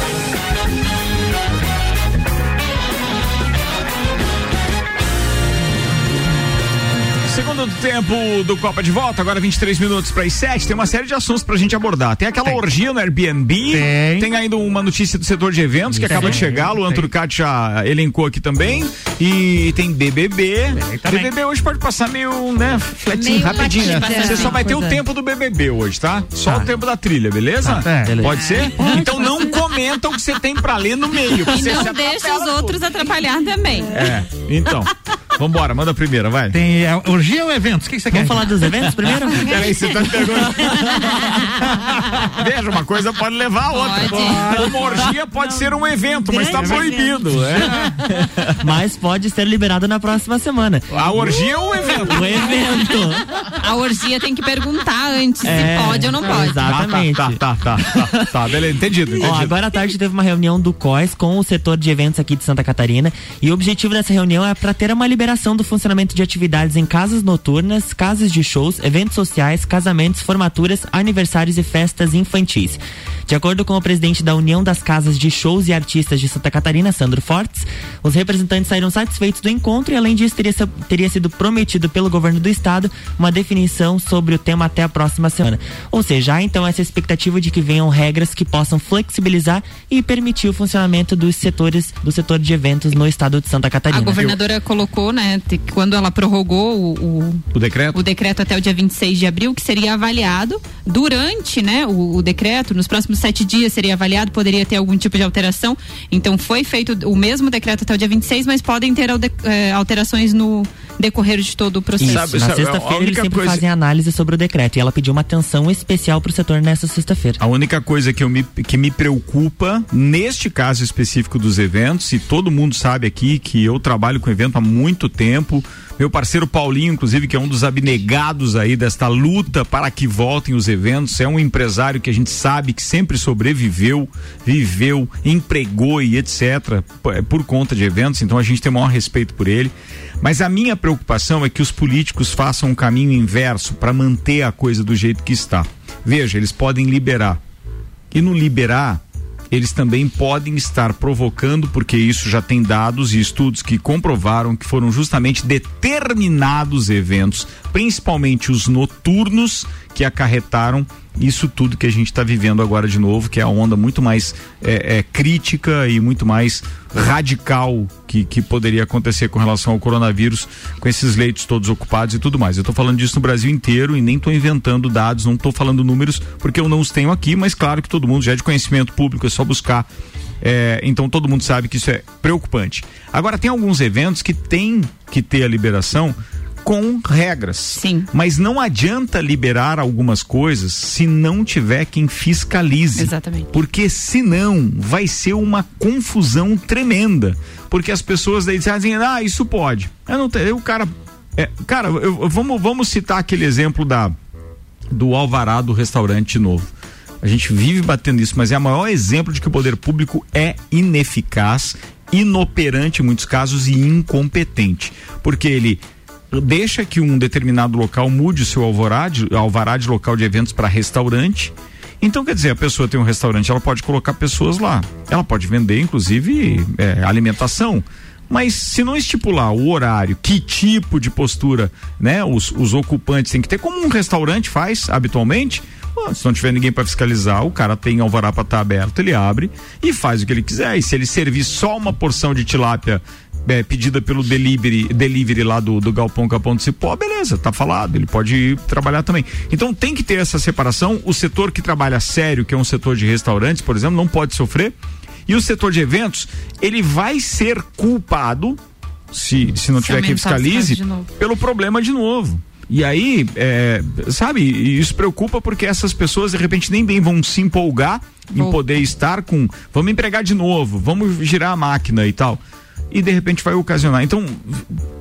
Segundo tempo do Copa de Volta, agora 23 minutos para as 7, tem uma série de assuntos pra gente abordar. Tem aquela tem. orgia no Airbnb, tem. tem. ainda uma notícia do setor de eventos que tem. acaba de chegar, o Luan Turcati já elencou aqui também. E tem BBB. BBB hoje pode passar meio, né, fletinho, meio rapidinho, né? Você só vai ter o tempo do BBB hoje, tá? Só tá. o tempo da trilha, beleza? Tá. Pode ser? Então não comece aumenta o que você tem pra ler no meio. E Você não deixa os outros atrapalhar também. É, então. Vambora, manda a primeira, vai. Tem é, orgia ou eventos? O que, você quer? Vamos falar dos eventos primeiro? Peraí, você tá me perguntando. Veja, uma coisa pode levar a outra. Pode. Uma orgia pode ser um evento, mas tá proibido. É. Mas pode ser liberado na próxima semana. A orgia ou o evento? O evento. A orgia tem que perguntar antes É, se pode ou não pode. Exatamente. Tá, tá, tá, tá, tá, tá, beleza, entendido, entendido. Ó, agora à tarde teve uma reunião do COIS com o setor de eventos aqui de Santa Catarina e o objetivo dessa reunião é para ter uma liberação do funcionamento de atividades em casas noturnas, casas de shows, eventos sociais, casamentos, formaturas, aniversários e festas infantis. De acordo com o presidente da União das Casas de Shows e Artistas de Santa Catarina, Sandro Fortes, os representantes saíram satisfeitos do encontro e além disso teria, teria sido prometido pelo governo do estado uma definição sobre o tema até a próxima semana. Ou seja, há então essa expectativa de que venham regras que possam flexibilizar e permitir o funcionamento dos setores do setor de eventos no estado de Santa Catarina. A governadora colocou, né, quando ela prorrogou o, o, O decreto? o decreto até o dia 26 de abril, que seria avaliado durante, né, o, o decreto, nos próximos sete dias seria avaliado, poderia ter algum tipo de alteração. Então foi feito o mesmo decreto até o dia 26, mas podem ter eh, alterações no decorrer de todo o processo. Isso, na sexta-feira eles sempre fazem análise sobre o decreto e ela pediu uma atenção especial pro setor nessa sexta-feira. A única coisa que, eu me, que me preocupa, neste caso específico dos eventos, e todo mundo sabe aqui que eu trabalho com evento há muito tempo, meu parceiro Paulinho, inclusive, que é um dos abnegados aí desta luta para que voltem os eventos, é um empresário que a gente sabe que sempre sobreviveu, viveu, empregou e etc. p- por conta de eventos, então a gente tem o maior respeito por ele. Mas a minha preocupação é que os políticos façam um caminho inverso para manter a coisa do jeito que está. Veja, eles podem liberar. E no liberar, eles também podem estar provocando, porque isso já tem dados e estudos que comprovaram que foram justamente determinados eventos, principalmente os noturnos, que acarretaram isso tudo que a gente está vivendo agora de novo, que é a onda muito mais é, é, crítica e muito mais radical que, que poderia acontecer com relação ao coronavírus, com esses leitos todos ocupados e tudo mais. Eu estou falando disso no Brasil inteiro e nem estou inventando dados, não estou falando números, porque eu não os tenho aqui, mas claro que todo mundo já é de conhecimento público, é só buscar. É, então todo mundo sabe que isso é preocupante. Agora tem alguns eventos que tem que ter a liberação com regras. Sim. Mas não adianta liberar algumas coisas se não tiver quem fiscalize. Exatamente. Porque senão vai ser uma confusão tremenda. Porque as pessoas daí dizem, ah, isso pode. Eu não tenho, o cara. é, cara, eu- eu- vamos, vamos citar aquele exemplo da do alvará do restaurante novo. A gente vive batendo isso, mas é o maior exemplo de que o poder público é ineficaz, inoperante em muitos casos e incompetente. Porque ele deixa que um determinado local mude o seu alvará de, alvará de local de eventos para restaurante. Então, quer dizer, a pessoa tem um restaurante, ela pode colocar pessoas lá. Ela pode vender, inclusive, é, alimentação. Mas se não estipular o horário, que tipo de postura, né, os, os ocupantes têm que ter, como um restaurante faz habitualmente, se não tiver ninguém para fiscalizar, o cara tem alvará para estar aberto, ele abre e faz o que ele quiser. E se ele servir só uma porção de tilápia é, pedida pelo delivery, delivery lá do, do Galpão Capão do Cipó, beleza, tá falado, ele pode trabalhar também. Então tem que ter essa separação. O setor que trabalha sério, que é um setor de restaurantes, por exemplo, não pode sofrer. E o setor de eventos, ele vai ser culpado, se, se não Se tiver casos fiscalize, pelo problema de novo. E aí, é, sabe, isso preocupa porque essas pessoas de repente nem bem vão se empolgar em poder estar com, vamos empregar de novo, vamos girar a máquina e tal. E de repente vai ocasionar. Então,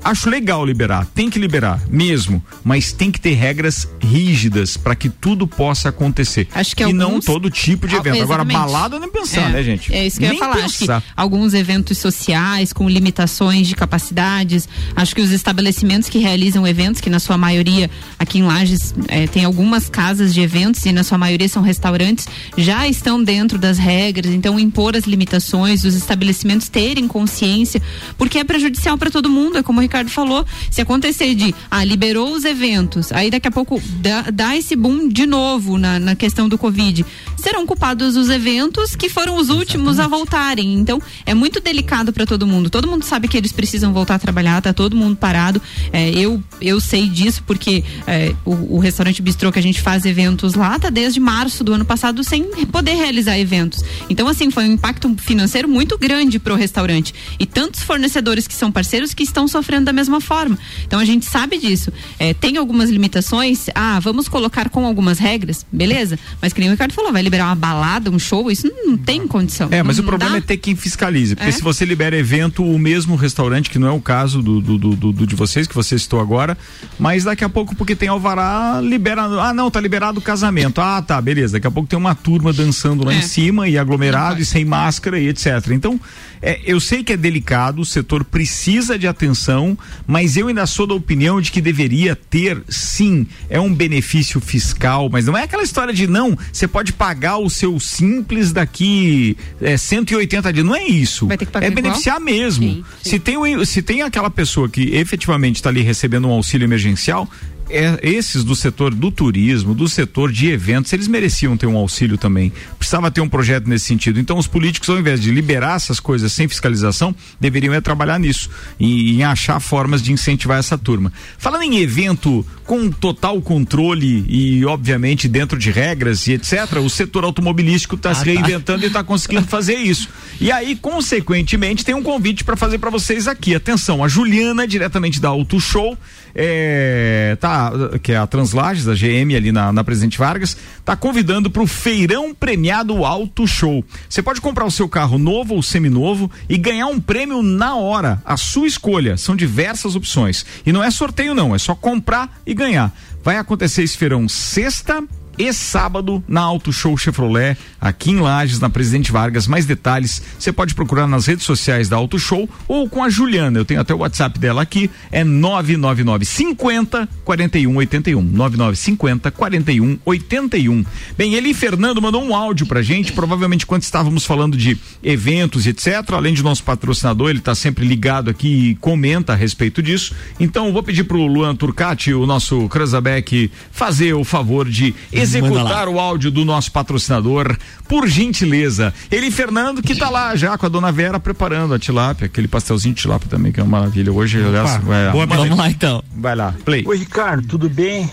acho legal liberar, tem que liberar mesmo, mas tem que ter regras rígidas para que tudo possa acontecer. Acho que e não alguns- todo tipo de Ah, evento. Agora, exatamente. balada nem pensar, É, né, gente? É isso que eu nem ia falar. Acho que pensar. alguns eventos sociais com limitações de capacidades. Acho que os estabelecimentos que realizam eventos, que na sua maioria aqui em Lages eh, tem algumas casas de eventos e na sua maioria são restaurantes, já estão dentro das regras. Então impor as limitações, os estabelecimentos terem consciência, porque é prejudicial para todo mundo. É como Ricardo falou, se acontecer de, ah, liberou os eventos, aí daqui a pouco dá, dá esse boom de novo na, na questão do Covid, serão culpados os eventos que foram os últimos a voltarem. Então, é muito delicado para todo mundo. Todo mundo sabe que eles precisam voltar a trabalhar, tá todo mundo parado. É, eu, eu sei disso porque é, o, o restaurante Bistrô que a gente faz eventos lá tá desde março do ano passado sem poder realizar eventos. Então, assim, foi um impacto financeiro muito grande pro restaurante. E tantos fornecedores que são parceiros que estão sofrendo da mesma forma. Então, a gente sabe disso. É, tem algumas limitações. Ah, vamos colocar com algumas regras, beleza? Mas que nem o Ricardo falou, vai liberar uma balada, um show, isso não, não tem condição. É, mas não, o problema dá. é ter quem fiscalize. Porque É? se você libera evento, o mesmo restaurante, que não é o caso do, do, do- do- do de vocês, que você citou agora, mas daqui a pouco, porque tem alvará, libera. Ah, não, tá liberado o casamento. Ah, tá, beleza. Daqui a pouco tem uma turma dançando lá É. em cima e aglomerado e sem máscara e etc. Então, é, eu sei que é delicado, o setor precisa de atenção, mas eu ainda sou da opinião de que deveria ter, sim, é um benefício fiscal, mas não é aquela história de não, você pode pagar o seu simples daqui é, 180 dias. Não é isso. Vai ter que pagar é igual? beneficiar mesmo. Se, tem, se tem aquela pessoa que efetivamente está ali recebendo um auxílio emergencial, é, esses do setor do turismo, do setor de eventos, eles mereciam ter um auxílio também. Precisava ter um projeto nesse sentido. Então, os políticos, ao invés de liberar essas coisas sem fiscalização, deveriam é trabalhar nisso e em achar formas de incentivar essa turma. Falando em evento com total controle e, obviamente, dentro de regras e etc., o setor automobilístico está se tá. reinventando e está conseguindo fazer isso. E aí, consequentemente, tem um convite para fazer para vocês aqui. Atenção, a Juliana, diretamente da Auto Show, é, tá, que é a Translages, a GM ali na, na Presidente Vargas, tá convidando para o Feirão Premiado Auto Show. Você pode comprar o seu carro novo ou seminovo e ganhar um prêmio na hora, a sua escolha. São diversas opções. E não é sorteio, não, é só comprar e ganhar. Vai acontecer esse feirão sexta e sábado na Auto Show Chevrolet, aqui em Lages, na Presidente Vargas. Mais detalhes você pode procurar nas redes sociais da Auto Show ou com a Juliana. Eu tenho até o WhatsApp dela aqui, é 999 50 41 81. 9950 41 81. Bem, ele e Fernando mandou um áudio pra gente, provavelmente quando estávamos falando de eventos etc. Além de nosso patrocinador, ele está sempre ligado aqui e comenta a respeito disso. Então, vou pedir pro Luan Turcati, o nosso Cranzabeck, fazer o favor de executar o áudio do nosso patrocinador, por gentileza. Ele e Fernando, que tá lá já com a dona Vera preparando a tilápia, aquele pastelzinho de tilápia também, que é uma maravilha. Hoje, aliás, vai, boa, vamos lá então. Vai lá, play. Oi, Ricardo, tudo bem?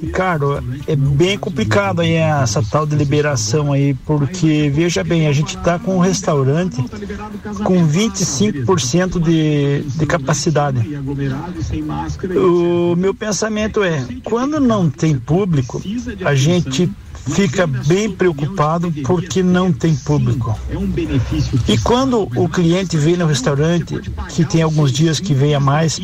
Ricardo, é bem complicado aí essa tal de liberação aí, porque veja bem, a gente tá com um restaurante com 25% de, de capacidade. O meu pensamento é, quando não tem público, a gente fica bem preocupado porque não tem público. E quando o cliente vem no restaurante, que tem alguns dias que vem a mais,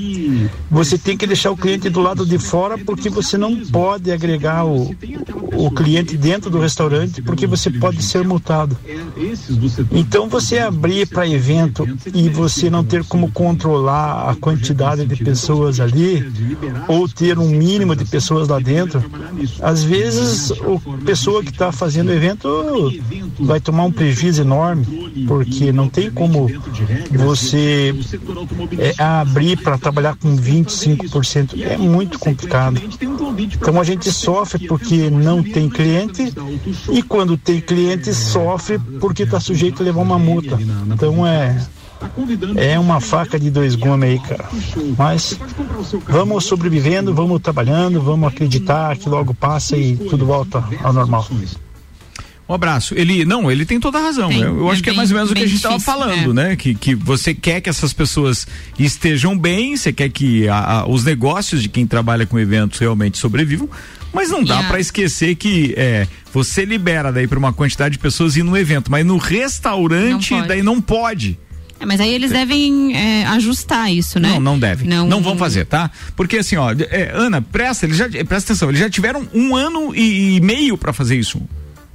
você tem que deixar o cliente do lado de fora porque você não pode agregar o, o cliente dentro do restaurante porque você pode ser multado. Então você abrir para evento e você não ter como controlar a quantidade de pessoas ali ou ter um mínimo de pessoas lá dentro, às vezes o pessoa que está fazendo o evento vai tomar um prejuízo enorme porque não tem como você é, abrir para trabalhar com 25%. É muito complicado. Então a gente sofre porque não tem cliente e quando tem cliente sofre porque está sujeito a levar uma multa. Então é é uma faca de dois gumes aí, cara. Mas vamos sobrevivendo, vamos trabalhando, vamos acreditar que logo passa e tudo volta ao normal. Um abraço. Ele, não, ele tem toda a razão. Tem, eu eu é acho que é bem- mais ou menos o que a bem gente estava falando, é. né? Que, que você quer que essas pessoas estejam bem, você quer que a- a- os negócios de quem trabalha com eventos realmente sobrevivam, mas não dá Yeah. pra esquecer que é, você libera daí para uma quantidade de pessoas ir no evento, mas no restaurante Não daí não pode. É, mas aí eles devem é, ajustar isso, né? Não, não deve. Não, Não, vão fazer, tá? Porque assim, ó, é, Ana, presta, eles já, presta atenção, eles já tiveram um ano e, e meio pra fazer isso.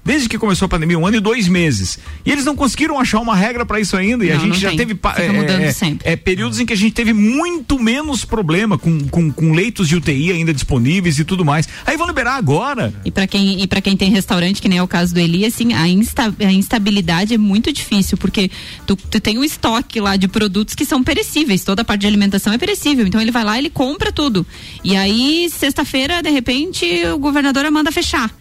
Desde que começou a pandemia, um ano e dois meses. E eles não conseguiram achar uma regra para isso ainda. E a Não, gente não já tem. teve mudando sempre. é, períodos em que a gente teve muito menos problema com, com, com leitos de UTI ainda disponíveis e tudo mais. Aí vão liberar agora. E para quem e para quem tem restaurante, que nem é o caso do Eli, assim, a, insta, a instabilidade é muito difícil, porque tu, tu tem um estoque lá de produtos que são perecíveis, toda a parte de alimentação é perecível. Então ele vai lá, ele compra tudo. E aí, sexta-feira, de repente, o governador manda fechar.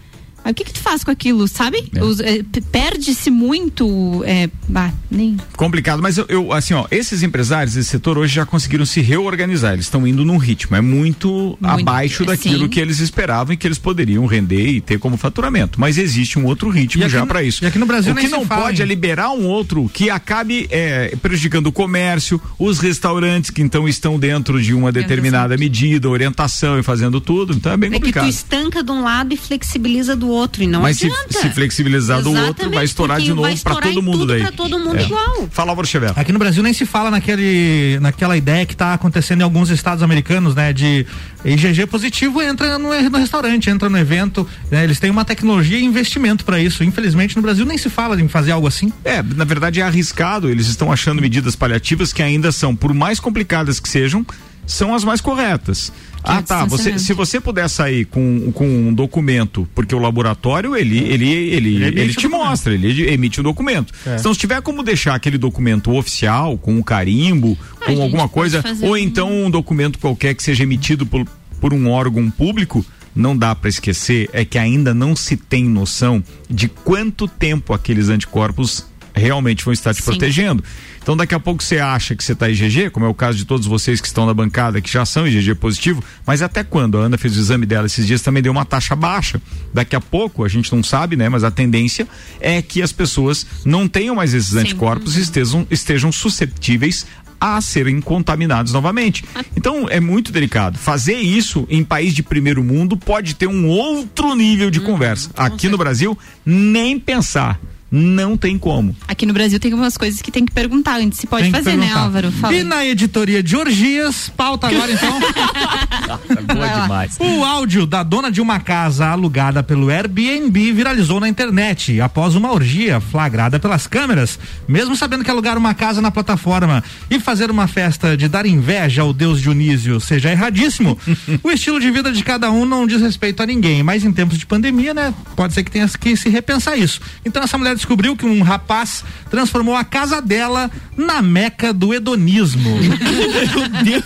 O que que tu faz com aquilo, sabe? Eh, p- Perde-se muito. É, bah, nem. Complicado, mas eu, eu, assim, ó, esses empresários desse setor hoje já conseguiram se reorganizar. Eles estão indo num ritmo, é muito, abaixo daquilo sim. que eles esperavam e que eles poderiam render e ter como faturamento. Mas existe um outro ritmo aqui já para isso. e aqui no Brasil o que não fala pode em- é liberar um outro que acabe é, prejudicando o comércio, os restaurantes que então estão dentro de uma determinada medida, orientação e fazendo tudo. Então é bem É que tu complicado. estanca de um lado e flexibiliza do outro e não Mas se, adianta. se flexibilizar do outro, Exatamente, vai estourar de novo para todo mundo daí. pra todo mundo É. igual. Fala, Xavier. Aqui no Brasil nem se fala naquele, naquela ideia que está acontecendo em alguns estados americanos, né? De IgG positivo entra no, no restaurante, entra no evento. né, eles têm uma tecnologia e investimento para isso. Infelizmente no Brasil nem se fala em fazer algo assim. É, na verdade é arriscado. Eles estão achando medidas paliativas que ainda são, por mais complicadas que sejam, são as mais corretas. Ah, tá. Você, se você puder sair com, com um documento, porque o laboratório ele ele ele, ele o te mostra, ele emite o documento. É. Então, se tiver como deixar aquele documento oficial, com um carimbo, com gente alguma coisa, ou um- então um documento qualquer que seja emitido por, por um órgão público, não dá para esquecer é que ainda não se tem noção de quanto tempo aqueles anticorpos realmente vão estar te Sim. protegendo. Então daqui a pouco você acha que você está IgG, como é o caso de todos vocês que estão na bancada que já são IgG positivo, mas até quando? A Ana fez o exame dela esses dias também deu uma taxa baixa. Daqui a pouco, a gente não sabe, né, mas a tendência é que as pessoas não tenham mais esses anticorpos e estejam, estejam susceptíveis a serem contaminados novamente. Então é muito delicado. Fazer isso em país de primeiro mundo pode ter um outro nível de conversa. Aqui no Brasil, nem pensar. Não tem como. Aqui no Brasil tem algumas coisas que tem que perguntar antes se pode Tem fazer, né. Álvaro? Fala. E na editoria de orgias, pauta agora então. Boa demais. O áudio da dona de uma casa alugada pelo Airbnb viralizou na internet após uma orgia flagrada pelas câmeras. Mesmo sabendo que alugar uma casa na plataforma e fazer uma festa de dar inveja ao deus Dionísio seja erradíssimo, o estilo de vida de cada um não diz respeito a ninguém. Mas em tempos de pandemia, né? Pode ser que tenha que se repensar isso. Então essa mulher descobriu que um rapaz transformou a casa dela na meca do hedonismo. Meu Deus.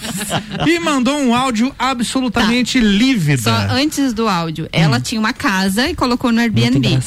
E mandou um áudio absolutamente lívido. Só antes do áudio, ela tinha uma casa e colocou no Airbnb.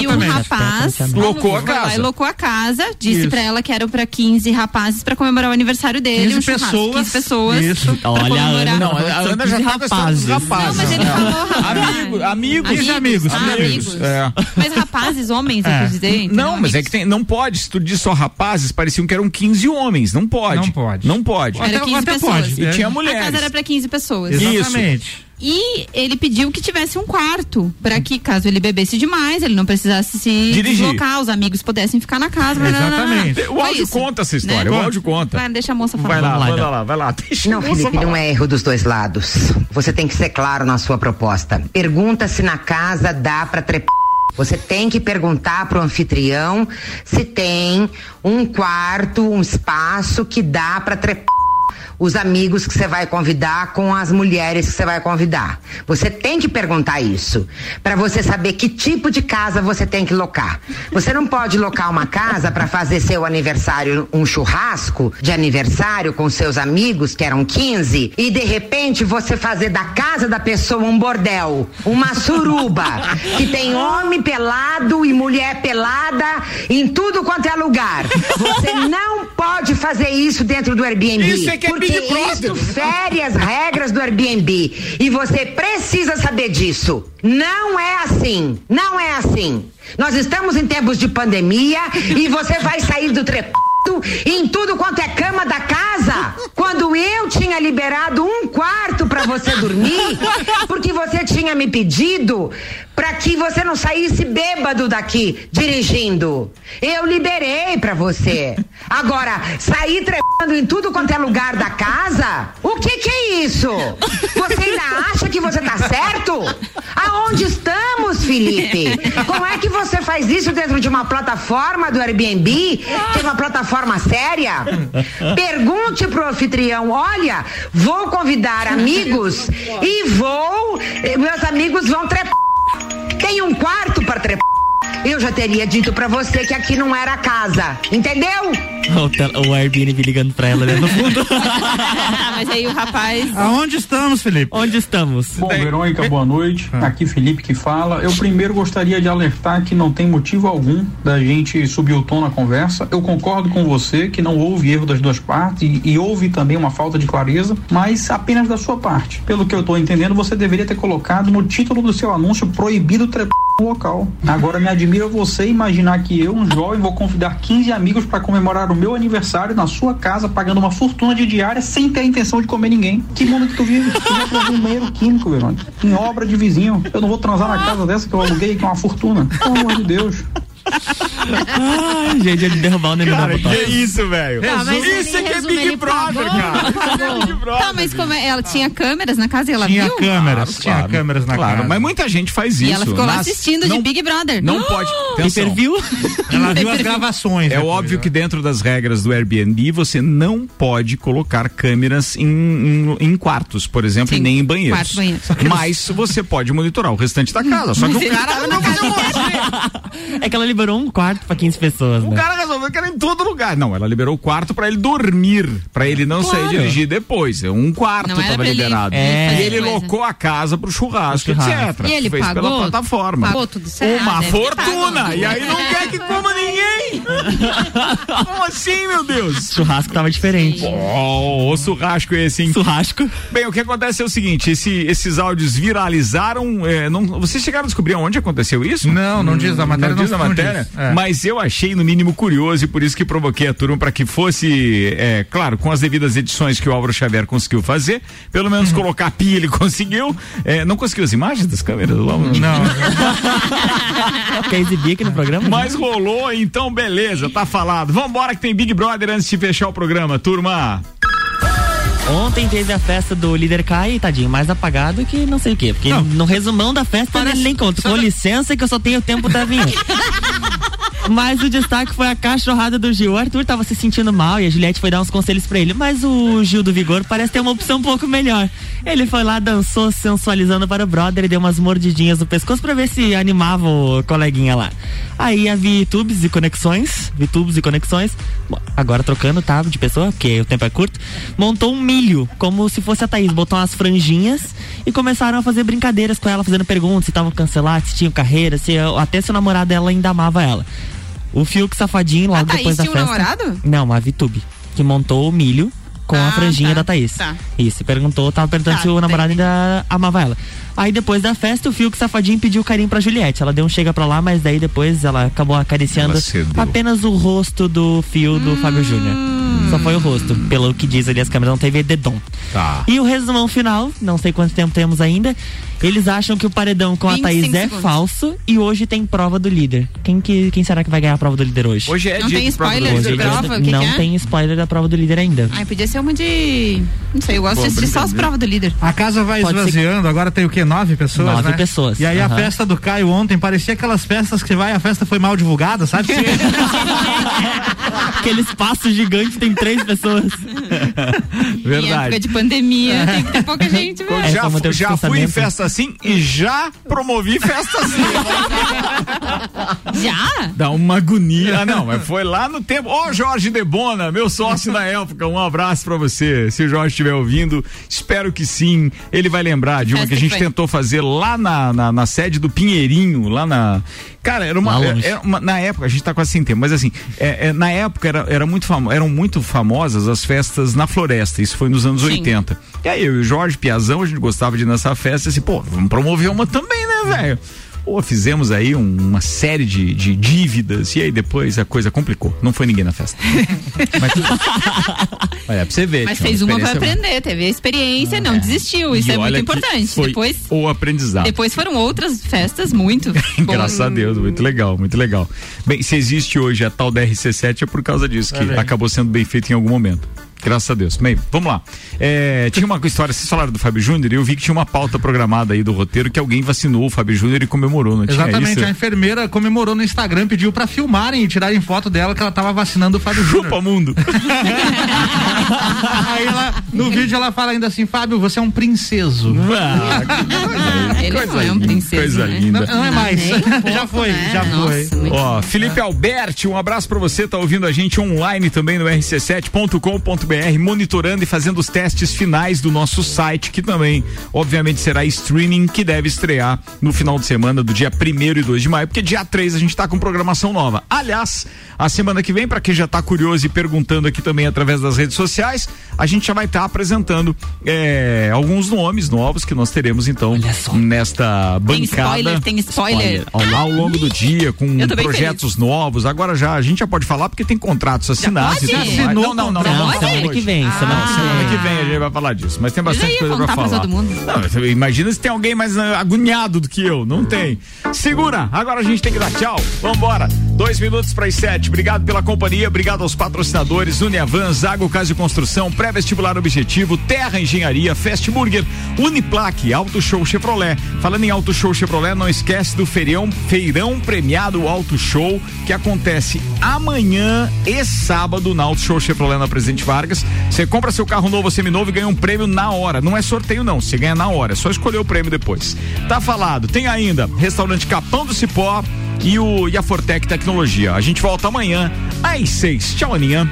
E um rapaz Locou a casa. locou a casa, disse pra ela que era pra 15 rapazes pra comemorar o aniversário dele, 15 um pessoas. 15 pessoas. Isso. pra Olha, a comemorar. Ana Não, a Ana já tá com a história dos rapazes. Não, mas ele falou rapaz. Amigo, amigos. Amigos, Ah, quinze amigos. É. Mas rapazes, homens, É. eu quis dizer. Não, mas é que tem, não pode. Se tu diz só rapazes, pareciam que eram 15 homens. Não pode. Não pode. Não pode. Era Até- 15 até pessoas. pode, E é. tinha A mulheres. casa era pra 15 pessoas. Exatamente. E ele pediu que tivesse um quarto, pra que caso ele bebesse demais, ele não precisasse se Dirigir. deslocar, os amigos pudessem ficar na casa. Exatamente. O Foi áudio isso, conta essa história. né? O áudio conta. Vai, deixa a moça falar. Vai lá, manda então. lá, vai lá. Deixa a Não, Felipe, falar. não é erro dos dois lados. Você tem que ser claro na sua proposta. Pergunta se na casa dá pra trepar. Você tem que perguntar pro anfitrião se tem um quarto, um espaço que dá pra trepar os amigos que você vai convidar com as mulheres que você vai convidar. Você tem que perguntar isso para você saber que tipo de casa você tem que locar. Você não pode locar uma casa para fazer seu aniversário um churrasco de aniversário com seus amigos, que eram 15, e de repente você fazer da casa da pessoa um bordel, uma suruba, que tem homem pelado e mulher pelada em tudo quanto é lugar. Você não pode fazer isso dentro do Airbnb. Isso é que é porque Big Brother. isso fere as regras do Airbnb. E você precisa saber disso. Não é assim. Não é assim. Nós estamos em tempos de pandemia e você vai sair do trepado em tudo quanto é cama da casa. Quando eu tinha liberado um quarto para você dormir, porque você tinha me pedido para que você não saísse bêbado daqui dirigindo. Eu liberei para você. Agora, sair trepando em tudo quanto é lugar da casa? O que que é isso? Você ainda acha que você tá certo? Aonde estamos, Felipe? Como é que você faz isso dentro de uma plataforma do Airbnb, que é uma plataforma séria? Pergunte pro anfitrião, olha, vou convidar amigos e vou, meus amigos vão trepar. Tem um quarto para trepar. Eu já teria dito pra você que aqui não era casa, entendeu? O, tel- o Airbnb ligando pra ela, né? No fundo. Mas aí o rapaz. Aonde estamos, Felipe? Onde estamos? Bom, Verônica, boa noite. Aqui Felipe que fala. Eu primeiro gostaria de alertar que não tem motivo algum da gente subir o tom na conversa. Eu concordo com você que não houve erro das duas partes e, e houve também uma falta de clareza, mas apenas da sua parte. Pelo que eu estou entendendo, você deveria ter colocado no título do seu anúncio proibido trepar no local. Agora me admira você imaginar que eu, um jovem, vou convidar 15 amigos para comemorar o meu aniversário na sua casa, pagando uma fortuna de diária sem ter a intenção de comer ninguém. Que mundo que tu vive? Tu já trazia um banheiro químico, Verônica. Em obra de vizinho. Eu não vou transar na casa dessa que eu aluguei, que é uma fortuna. Pelo amor de Deus. Ai, gente, ele derrubar o na Cara, botox. que isso, velho? Tá, Isso é que é resumo, Big ele Brother, cara. pagou. Tá, mas como é- ela tinha câmeras na casa e ela Tinha viu? câmeras, tinha Claro, câmeras na claro, casa. mas muita gente faz isso. E ela ficou lá assistindo não, de Big Brother. Não pode. Atenção. Ela viu as gravações. É depois, óbvio né? que dentro das regras do Airbnb você não pode colocar câmeras em, em, em quartos, por exemplo, Sim, e nem em banheiros. quarto, banheiro. Mas você pode monitorar o restante da casa. Só que o cara na não casa É que ela liberou um quarto pra 15 pessoas, O né? cara resolveu que era em todo lugar. Não, ela liberou o quarto pra ele dormir, pra ele não Claro. sair dirigir depois. Um quarto Não tava ele liberado. É. E ele coisa. locou a casa pro churrasco, Pro churrasco. etc. E ele Fez pagou? pela plataforma. Pagou tudo certo. Uma fortuna! E aí não quer que coma ninguém! Como assim, meu Deus? Churrasco tava diferente. Oh, o churrasco esse, hein? Churrasco. Bem, o que acontece é o seguinte: esse- esses áudios viralizaram. é, não, vocês chegaram a descobrir onde aconteceu isso? Não, não diz, a matéria não diz não- na não matéria. Diz, é. Mas eu achei no mínimo curioso e por isso que provoquei a turma para que fosse, é, claro, com as devidas edições que o Álvaro Xavier conseguiu fazer, pelo menos Uhum. colocar a pilha ele conseguiu. É, não conseguiu as imagens das câmeras do Álvaro? Não. Quer exibir aqui no programa? Mas rolou, então beleza, tá falado. Vambora que tem Big Brother antes de fechar o programa, turma. Ontem teve a festa do líder Kai, tadinho, mais apagado que não sei o quê. Porque no resumão da festa ele nem conta. Com licença que eu só tenho tempo da vinha. Mas o destaque foi a cachorrada do Gil. O Arthur tava se sentindo mal e a Juliette foi dar uns conselhos pra ele. Mas o Gil do Vigor parece ter uma opção um pouco melhor. Ele foi lá, dançou, sensualizando para o brother e deu umas mordidinhas no pescoço pra ver se animava o coleguinha lá. Aí a VTubes e conexões, VTubes e conexões, agora trocando, tá, de pessoa, porque o tempo é curto, montou um milho, como se fosse a Thaís, botou umas franjinhas e começaram a fazer brincadeiras com ela, fazendo perguntas se estavam cancelados, se tinham carreira, se até se o namorado dela ainda amava ela. O Fiuk safadinho logo A Thaís depois da tinha um festa. namorado? Não, uma VTube, que montou o milho com a Ah, franjinha tá, da Thaís. tá. Isso, perguntou, tava perguntando Tá, se o namorado entendi. ainda amava ela. Aí depois da festa, o Fiuk safadinho pediu carinho pra Juliette. Ela deu um chega pra lá, mas daí depois ela acabou acariciando Ela apenas o rosto do fio do Fábio Júnior. Só foi o rosto. Pelo que diz ali as câmeras, não teve dedão. Tá. E o resumão final, não sei quanto tempo temos ainda. Eles acham que o paredão com a 25 Thaís é segundos. falso e hoje tem prova do líder. Quem, que, quem será que vai ganhar a prova do líder hoje? Hoje é Não dia tem de prova do spoiler líder. prova? que não que é? tem spoiler da prova do líder ainda. Ai, podia ser uma de. Não sei, eu gosto Boa de assistir só as provas do líder. A casa vai Pode ser esvaziando, agora tem o quê? Nove pessoas? Nove né? pessoas, E aí a aham. festa do Caio ontem parecia aquelas festas que vai, a festa foi mal divulgada, sabe? Aquele espaço gigante tem três pessoas. Em Verdade. época de pandemia, tem que ter pouca gente, Eu velho. É, já, já fui em festa assim e já promovi festa assim. Já? Dá uma agonia. Ah, não, mas foi lá no tempo. Ô, Jorge Debona, meu sócio na época, um abraço pra você. Se o Jorge estiver ouvindo, espero que sim. Ele vai lembrar de uma Festa que a gente foi. Tentou fazer lá na, na, na sede do Pinheirinho, lá na. Cara, era uma. Longe. era uma- na época, a gente tá quase sem tempo, mas assim, é, é, na época era, era muito famo, eram muito famosas as festas na floresta. Isso foi nos anos Sim. 80. E aí, eu e o Jorge Piazão, a gente gostava de ir nessa festa assim, pô, vamos promover uma também, né, velho? Pô, fizemos aí um- uma série de, de dívidas e aí depois a coisa complicou. Não foi ninguém na festa. Mas Olha, pra você ver. Mas fez uma pra experiência- aprender, teve a experiência, não desistiu. Isso E é muito importante. Foi Depois, o aprendizado. depois foram outras festas muito. Graças a boas. Deus, muito legal, muito legal. Bem, se existe hoje a tal da RC7 é por causa disso, que bem. acabou sendo bem feito em algum momento. Graças a Deus. Bem, vamos lá. É, tinha uma história, vocês falaram do Fábio Júnior e eu vi que tinha uma pauta programada aí do roteiro que alguém vacinou o Fábio Júnior e comemorou, não tinha Exatamente, isso? a enfermeira comemorou no Instagram, pediu pra filmarem e tirarem foto dela que ela tava vacinando o Fábio Júnior. Chupa mundo. Aí ela, no vídeo ela fala ainda assim, Fábio, você é um princeso. Ele não é um princesa. Coisa né? linda. Não, não é mais. Pouco, já foi, né? já Nossa, foi. Ó, Felipe Alberti, um abraço pra você, tá ouvindo a gente online também no rc7.com.br, monitorando e fazendo os testes finais do nosso site, que também, obviamente, será streaming, que deve estrear no final de semana do dia 1 e 2 de maio, porque dia 3 a gente tá com programação nova. Aliás, a semana que vem, pra quem já tá curioso e perguntando aqui também através das redes sociais, a gente já vai estar apresentando é, alguns nomes novos que nós teremos então nesta Tem bancada. spoiler, tem spoiler. Ao, ao longo do dia, com projetos novos. Agora já, a gente já pode falar porque tem contratos assinados. e Não, não, Não, não, semana hoje. que vem. Semana Não, que semana vem. que vem a gente vai falar disso, mas tem bastante coisa pra pra falar. todo mundo. Não, imagina se tem alguém mais ah, agoniado do que eu. Não tem. Segura, agora a gente tem que dar tchau. Vambora. Dois minutos para as sete. Obrigado pela companhia, obrigado aos patrocinadores Uniavan, Zago Casa e Construção, Pré-Vestibular Objetivo, Terra Engenharia, Fast Burger, Uniplaque, Auto Show Chevrolet. Falando em Auto Show Chevrolet, não esquece do feirão, feirão premiado Auto Show, que acontece amanhã e sábado na Auto Show Chevrolet na Presidente Vargas. Você compra seu carro novo, seminovo e ganha um prêmio na hora. Não é sorteio, não. Você ganha na hora. É só escolher o prêmio depois. Tá falado. Tem ainda restaurante Capão do Cipó e, o, e a Fortec Tecnologia. A gente volta amanhã às seis. Tchau, Aninha.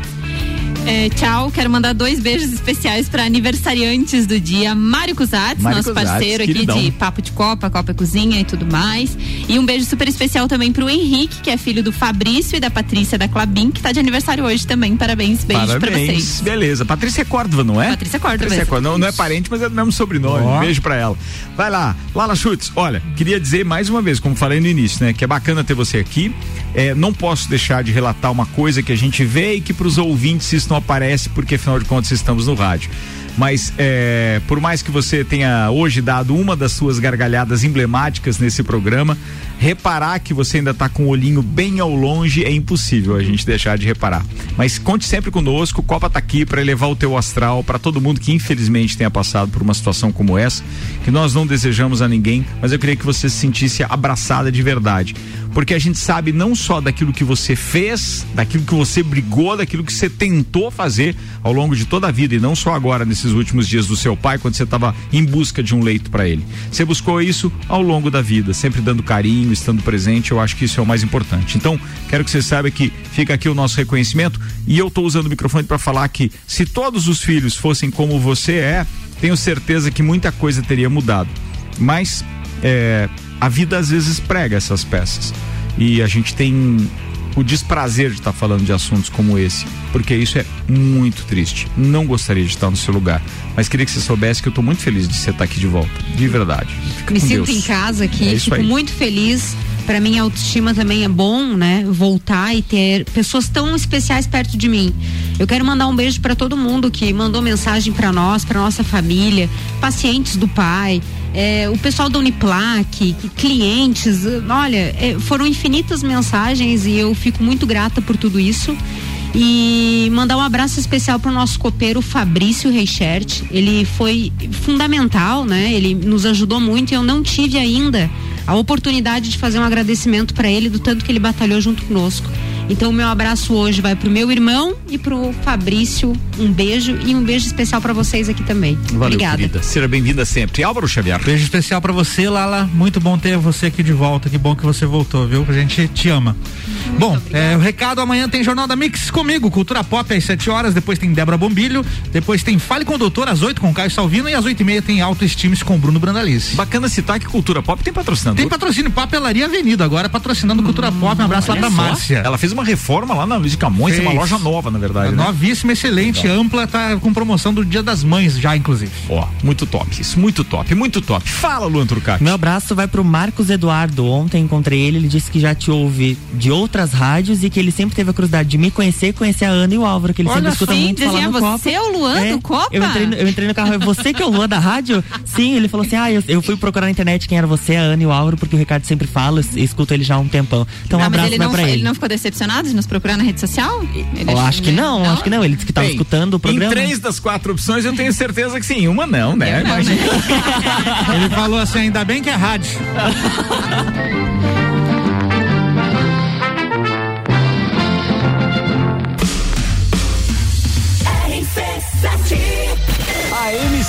É, tchau, quero mandar dois beijos especiais para aniversariantes do dia, Mário Cusatz, Mário nosso Cusatz, parceiro aqui queridão. de Papo de Copa, Copa e Cozinha e tudo mais. E um beijo super especial também pro Henrique, que é filho do Fabrício e da Patrícia da Clabin, que tá de aniversário hoje também. Parabéns, beijo pra Parabéns. vocês. Beleza. Patrícia Córdova, não é? Patrícia Córdova, Patrícia Córdova. Não, não é parente, mas é do mesmo sobrenome. Ó. Beijo pra ela. Vai lá. Lala Schutz, olha, queria dizer mais uma vez, como falei no início, né? Que é bacana ter você aqui. É, não posso deixar de relatar uma coisa que a gente vê e que pros ouvintes isso não aparece, porque afinal de contas estamos no rádio. Mas é, por mais que você tenha hoje dado uma das suas gargalhadas emblemáticas nesse programa, reparar que você ainda está com o olhinho bem ao longe é impossível a gente deixar de reparar. Mas conte sempre conosco, o Copa tá aqui para elevar o teu astral para todo mundo que infelizmente tenha passado por uma situação como essa, que nós não desejamos a ninguém, mas eu queria que você se sentisse abraçada de verdade. Porque a gente sabe não só daquilo que você fez, daquilo que você brigou, daquilo que você tentou fazer ao longo de toda a vida e não só agora nesses últimos dias do seu pai quando você estava em busca de um leito para ele. Você buscou isso ao longo da vida, sempre dando carinho, estando presente. Eu acho que isso é o mais importante. Então, quero que você saiba que fica aqui o nosso reconhecimento e eu estou usando o microfone para falar que se todos os filhos fossem como você é, tenho certeza que muita coisa teria mudado. Mas é, a vida às vezes prega essas peças e a gente tem o desprazer de estar falando de assuntos como esse, porque isso é muito triste. Não gostaria de estar no seu lugar, mas queria que você soubesse que eu estou muito feliz de você estar aqui de volta, de verdade. Fica Me sinto Deus. em casa aqui, É fico aí. muito feliz. Para mim, a autoestima também é bom, né? Voltar e ter pessoas tão especiais perto de mim. Eu quero mandar um beijo para todo mundo que mandou mensagem para nós, para nossa família, pacientes do pai, é, o pessoal da Uniplac, clientes. Olha, é, foram infinitas mensagens e eu fico muito grata por tudo isso. E mandar um abraço especial para o nosso copeiro Fabrício Reichert. Ele foi fundamental, né? Ele nos ajudou muito e eu não tive ainda a oportunidade de fazer um agradecimento para ele do tanto que ele batalhou junto conosco. Então, o meu abraço hoje vai pro meu irmão e pro Fabrício. Um beijo e um beijo especial para vocês aqui também. Valeu, Obrigada. querida. Seja bem-vinda sempre. Álvaro Xavier. Beijo especial pra você, Lala. Muito bom ter você aqui de volta. Que bom que você voltou, viu? A gente te ama. Bom, é, o recado amanhã tem Jornal da Mix comigo, Cultura Pop às 7 horas, depois tem Débora Bombilho, depois tem Fale com o Doutor às 8 com Caio Salvino e às 8 e meia tem Autoestimes com Bruno Brandalice. Bacana citar que Cultura Pop tem patrocinador. Tem patrocínio Papelaria Avenida, agora patrocinando Cultura Pop. Um abraço lá pra só. Márcia. Ela fez uma reforma lá na Luiz de Camões, é uma Fez. loja nova, na verdade. né? Novíssima, excelente, ampla, tá com promoção do Dia das Mães já, inclusive. Ó, muito top isso, muito top, muito top. Fala, Luan Turcati. Meu abraço vai pro Marcos Eduardo. Ontem encontrei ele, ele disse que já te ouve de, ou- outras rádios e que ele sempre teve a curiosidade de me conhecer, conhecer a Ana e o Álvaro, que ele sempre escuta sim, muito falar dizia, no você Copa. é o Luan do Copa? Eu entrei, no- eu entrei no carro, é você que é o Luan da rádio? Sim, ele falou assim, ah, eu, eu fui procurar na internet quem era você, a Ana e o Álvaro, porque o Ricardo sempre fala, eu escuto ele já há um tempão. Então um Ah, mas abraço ele não, pra ele. ele. não ficou decepcionado de nos procurar na rede social? Ele Eu acho que né? não, acho que não. Ele disse que tava Bem, escutando o programa. Em três das quatro opções eu tenho certeza que sim. Uma não, né? Imagina. Ele falou assim, ainda bem que é rádio.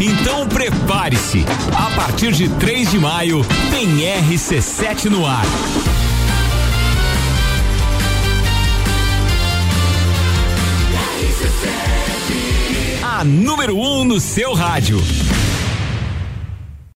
Então prepare-se. A partir de 3 de maio tem RC7 no ar. A número 1 um no seu rádio.